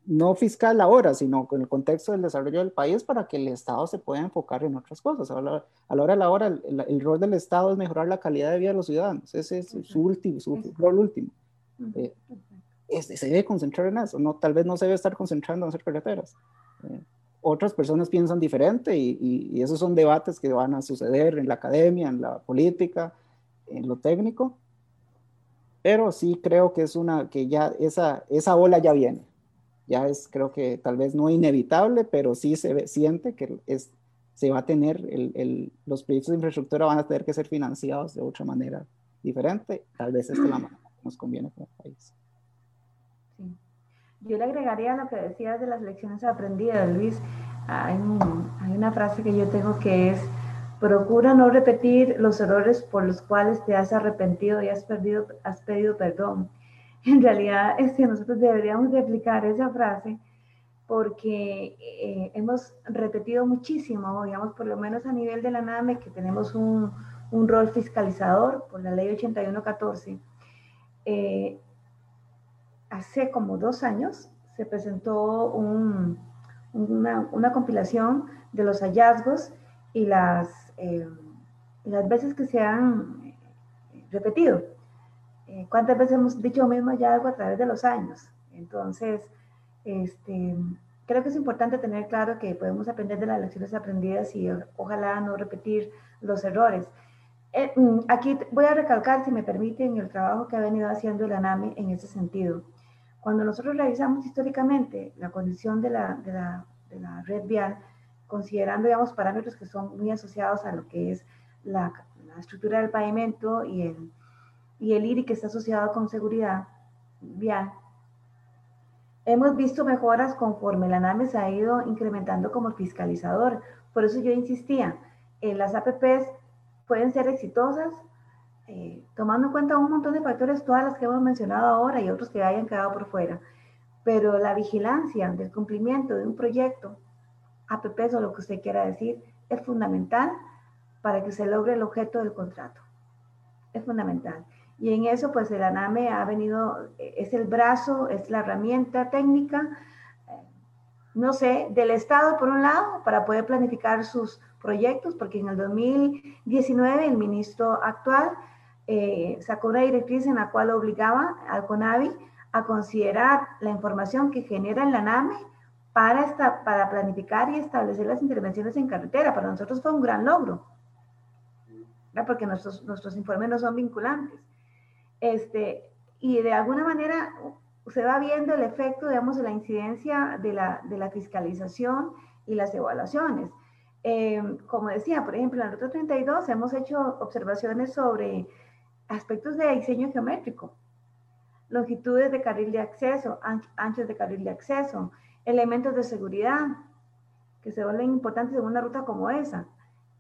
S9: no fiscal ahora, sino en el contexto del desarrollo del país para que el Estado se pueda enfocar en otras cosas. A la, a la hora de la hora, el, el, rol del Estado es mejorar la calidad de vida de los ciudadanos, ese es su último, su rol último. Eh, este, se debe concentrar en eso, no, tal vez no se debe estar concentrando en hacer carreteras. Eh, otras personas piensan diferente y, y, esos son debates que van a suceder en la academia, en la política, en lo técnico, pero sí creo que es una, que ya esa, esa ola ya viene, ya es creo que tal vez no inevitable, pero sí se ve, siente que es, se va a tener, el, el, los proyectos de infraestructura van a tener que ser financiados de otra manera diferente, tal vez esta es la manera que nos conviene como país.
S8: Yo le agregaría lo que decías de las lecciones aprendidas, Luis. Hay, hay, una frase que yo tengo que es, procura no repetir los errores por los cuales te has arrepentido y has, perdido, has pedido perdón. En realidad, nosotros deberíamos de aplicar esa frase porque eh, hemos repetido muchísimo, digamos, por lo menos a nivel de la NAME, que tenemos un, rol fiscalizador por la ley 8114. Eh, hace como dos años se presentó un, una, compilación de los hallazgos y las, eh, las veces que se han repetido. Eh, ¿Cuántas veces hemos dicho lo mismo hallazgo a través de los años? Entonces, este, creo que es importante tener claro que podemos aprender de las lecciones aprendidas y ojalá no repetir los errores. Eh, mm, aquí voy a recalcar, si me permiten, el trabajo que ha venido haciendo el ANAMI en ese sentido. Cuando nosotros revisamos históricamente la condición de la, de la, de la red vial, considerando, digamos, parámetros que son muy asociados a lo que es la, la estructura del pavimento y el, y el IRI que está asociado con seguridad vial, hemos visto mejoras conforme la NAME se ha ido incrementando como fiscalizador. Por eso yo insistía, en las APPs pueden ser exitosas eh, tomando en cuenta un montón de factores, todas las que hemos mencionado ahora y otros que hayan quedado por fuera. Pero la vigilancia del cumplimiento de un proyecto, APPs o lo que usted quiera decir, es fundamental para que se logre el objeto del contrato. Es fundamental. Y en eso, pues el ANAME ha venido, es el brazo, es la herramienta técnica, eh, no sé, del Estado por un lado, para poder planificar sus proyectos, porque en el 2019 el ministro actual eh, sacó una directriz en la cual obligaba al CONAVI a considerar la información que genera en la NAME para, esta, para planificar y establecer las intervenciones en carretera. Para nosotros fue un gran logro, porque nuestros, nuestros informes no son vinculantes. Este, y de alguna manera se va viendo el efecto, digamos, de la incidencia de la, de la fiscalización y las evaluaciones. Eh, como decía, por ejemplo, en la ruta 32 hemos hecho observaciones sobre aspectos de diseño geométrico, longitudes de carril de acceso, anchos de carril de acceso, elementos de seguridad que se vuelven importantes en una ruta como esa.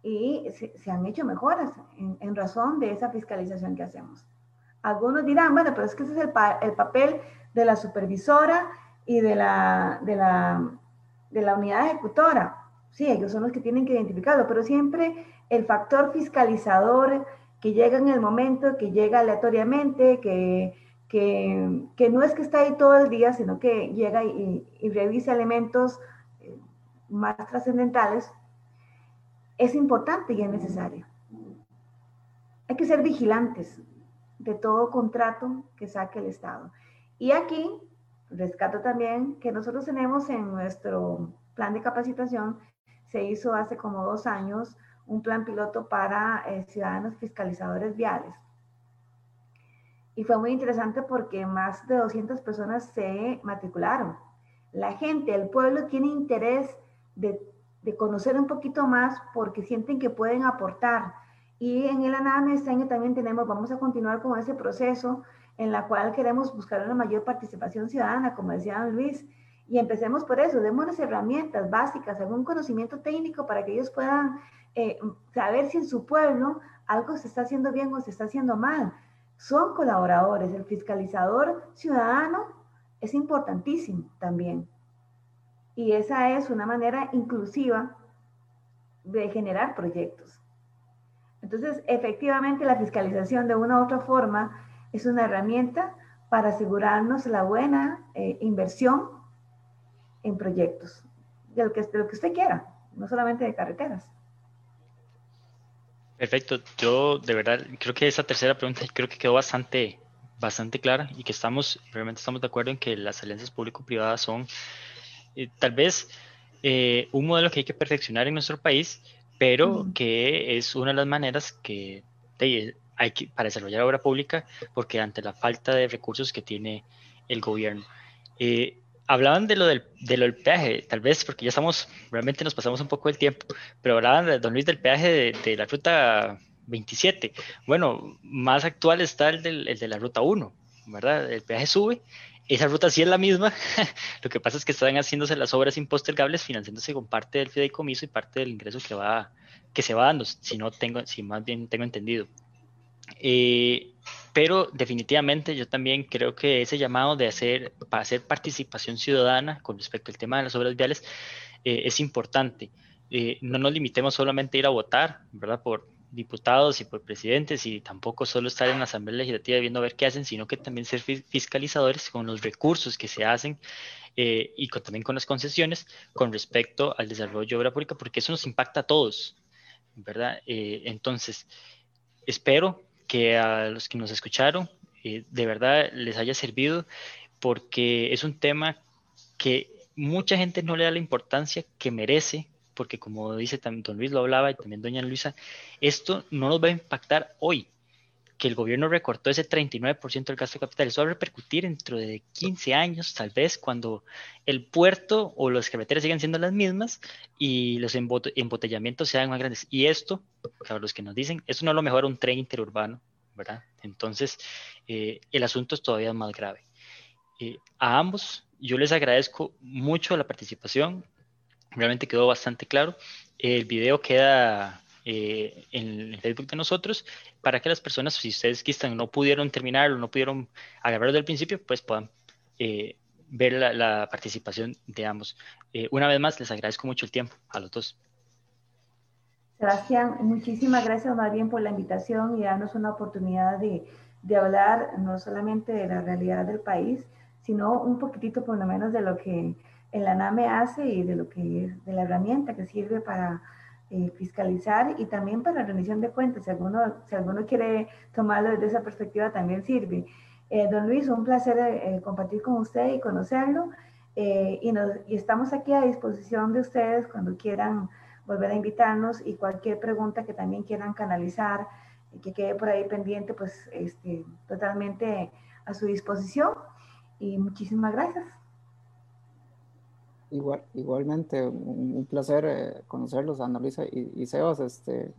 S8: Y se, han hecho mejoras en, razón de esa fiscalización que hacemos. Algunos dirán, bueno, pero es que ese es el, el papel de la supervisora y de la, de la, de la unidad ejecutora. Sí, ellos son los que tienen que identificarlo, pero siempre el factor fiscalizador que llega en el momento, que llega aleatoriamente, que, que, no es que está ahí todo el día, sino que llega y, y revisa elementos eh, más trascendentales, es importante y es necesario. Hay que ser vigilantes de todo contrato que saque el Estado. Y aquí rescato también que nosotros tenemos en nuestro plan de capacitación, se hizo hace como dos años, un plan piloto para eh, ciudadanos fiscalizadores viales. Y fue muy interesante porque más de 200 personas se matricularon. La gente, el pueblo tiene interés de, de conocer un poquito más porque sienten que pueden aportar. Y en el ANAM este año también tenemos, vamos a continuar con ese proceso en la cual queremos buscar una mayor participación ciudadana, como decía Luis, y empecemos por eso, démosles herramientas básicas, algún conocimiento técnico para que ellos puedan eh, saber si en su pueblo algo se está haciendo bien o se está haciendo mal. Son colaboradores, el fiscalizador ciudadano es importantísimo también. Y esa es una manera inclusiva de generar proyectos. Entonces, efectivamente, la fiscalización de una u otra forma es una herramienta para asegurarnos la buena eh, inversión en proyectos, de lo, que, de lo que usted quiera, no solamente de carreteras.
S7: Perfecto, yo de verdad creo que esa tercera pregunta creo que quedó bastante, bastante clara y que estamos, realmente estamos de acuerdo en que las alianzas público-privadas son eh, tal vez eh, un modelo que hay que perfeccionar en nuestro país, pero que es una de las maneras que hay que, para desarrollar obra pública, porque ante la falta de recursos que tiene el gobierno. Eh, hablaban de lo, del, de lo del peaje, tal vez porque ya estamos, realmente nos pasamos un poco el tiempo, pero hablaban de Don Luis del peaje de, la ruta 27. Bueno, más actual está el, del, el de la ruta 1, ¿verdad? El peaje sube. Esa ruta sí es la misma, lo que pasa es que están haciéndose las obras impostergables, financiándose con parte del fideicomiso y parte del ingreso que va que se va dando, si no tengo, si más bien tengo entendido. Eh, pero definitivamente yo también creo que ese llamado de hacer, para hacer participación ciudadana con respecto al tema de las obras viales eh, es importante. Eh, no nos limitemos solamente a ir a votar, ¿verdad? Por diputados y por presidentes y tampoco solo estar en la Asamblea Legislativa viendo a ver qué hacen, sino que también ser fiscalizadores con los recursos que se hacen y también con las concesiones con respecto al desarrollo de obra pública, porque eso nos impacta a todos, ¿verdad? entonces, espero que a los que nos escucharon eh, de verdad les haya servido porque es un tema que mucha gente no le da la importancia que merece, porque como dice también don Luis lo hablaba y también doña Luisa, esto no nos va a impactar hoy, que el gobierno recortó ese 39% del gasto de capital. Eso va a repercutir dentro de 15 años, tal vez, cuando el puerto o las carreteras sigan siendo las mismas y los embotellamientos sean más grandes. Y esto, para los que nos dicen, esto no lo mejor un tren interurbano, ¿verdad? Entonces, eh, el asunto es todavía más grave. Eh, a ambos, yo les agradezco mucho la participación. Realmente quedó bastante claro. El video queda eh, en el Facebook de nosotros para que las personas, si ustedes que están, no pudieron terminarlo, no pudieron agarrarlo del principio, pues puedan eh, ver la, participación de ambos. Eh, una vez más, les agradezco mucho el tiempo a los dos.
S8: Sebastián, muchísimas gracias más bien por la invitación y darnos una oportunidad de, de hablar no solamente de la realidad del país, sino un poquitito por lo menos de lo que el ANAME hace y de lo que es, de la herramienta que sirve para eh, fiscalizar y también para rendición de cuentas. Si alguno, si alguno quiere tomarlo desde esa perspectiva, también sirve. Eh, don Luis, un placer eh, compartir con usted y conocerlo. y, nos, y estamos aquí a disposición de ustedes cuando quieran volver a invitarnos y cualquier pregunta que también quieran canalizar, que quede por ahí pendiente, pues este, totalmente a su disposición. Y muchísimas gracias.
S9: Igual, igualmente, un, placer eh, conocerlos, Ana Luisa y, y, Sebas. Este,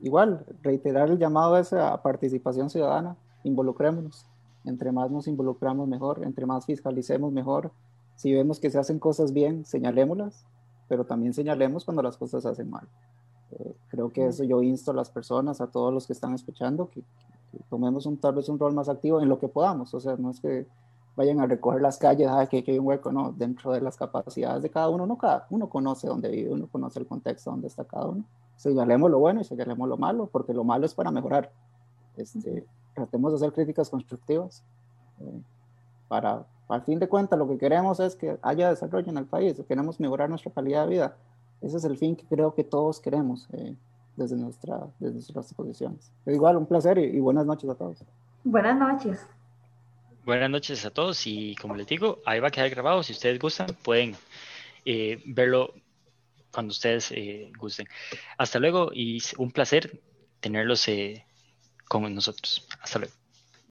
S9: igual, reiterar el llamado ese a participación ciudadana, involucrémonos. Entre más nos involucramos mejor, entre más fiscalicemos mejor. Si vemos que se hacen cosas bien, señalémoslas, pero también señalemos cuando las cosas se hacen mal. Eh, creo que eso yo insto a las personas, a todos los que están escuchando, que, tomemos un, tal vez un rol más activo en lo que podamos. O sea, no es que vayan a recorrer las calles, ah, que, hay un hueco, no, dentro de las capacidades de cada uno, no cada uno conoce dónde vive, uno conoce el contexto donde está cada uno. Señalemos lo bueno y señalemos lo malo, porque lo malo es para mejorar. Este, tratemos de hacer críticas constructivas. Eh, para, al fin de cuentas, lo que queremos es que haya desarrollo en el país, queremos mejorar nuestra calidad de vida. Ese es el fin que creo que todos queremos eh, desde, nuestra, desde nuestras posiciones. igual, un placer y buenas noches a todos.
S8: Buenas noches.
S7: Buenas noches a todos y como les digo, ahí va a quedar grabado. Si ustedes gustan, pueden eh, verlo cuando ustedes eh, gusten. Hasta luego y un placer tenerlos eh, con nosotros. Hasta luego.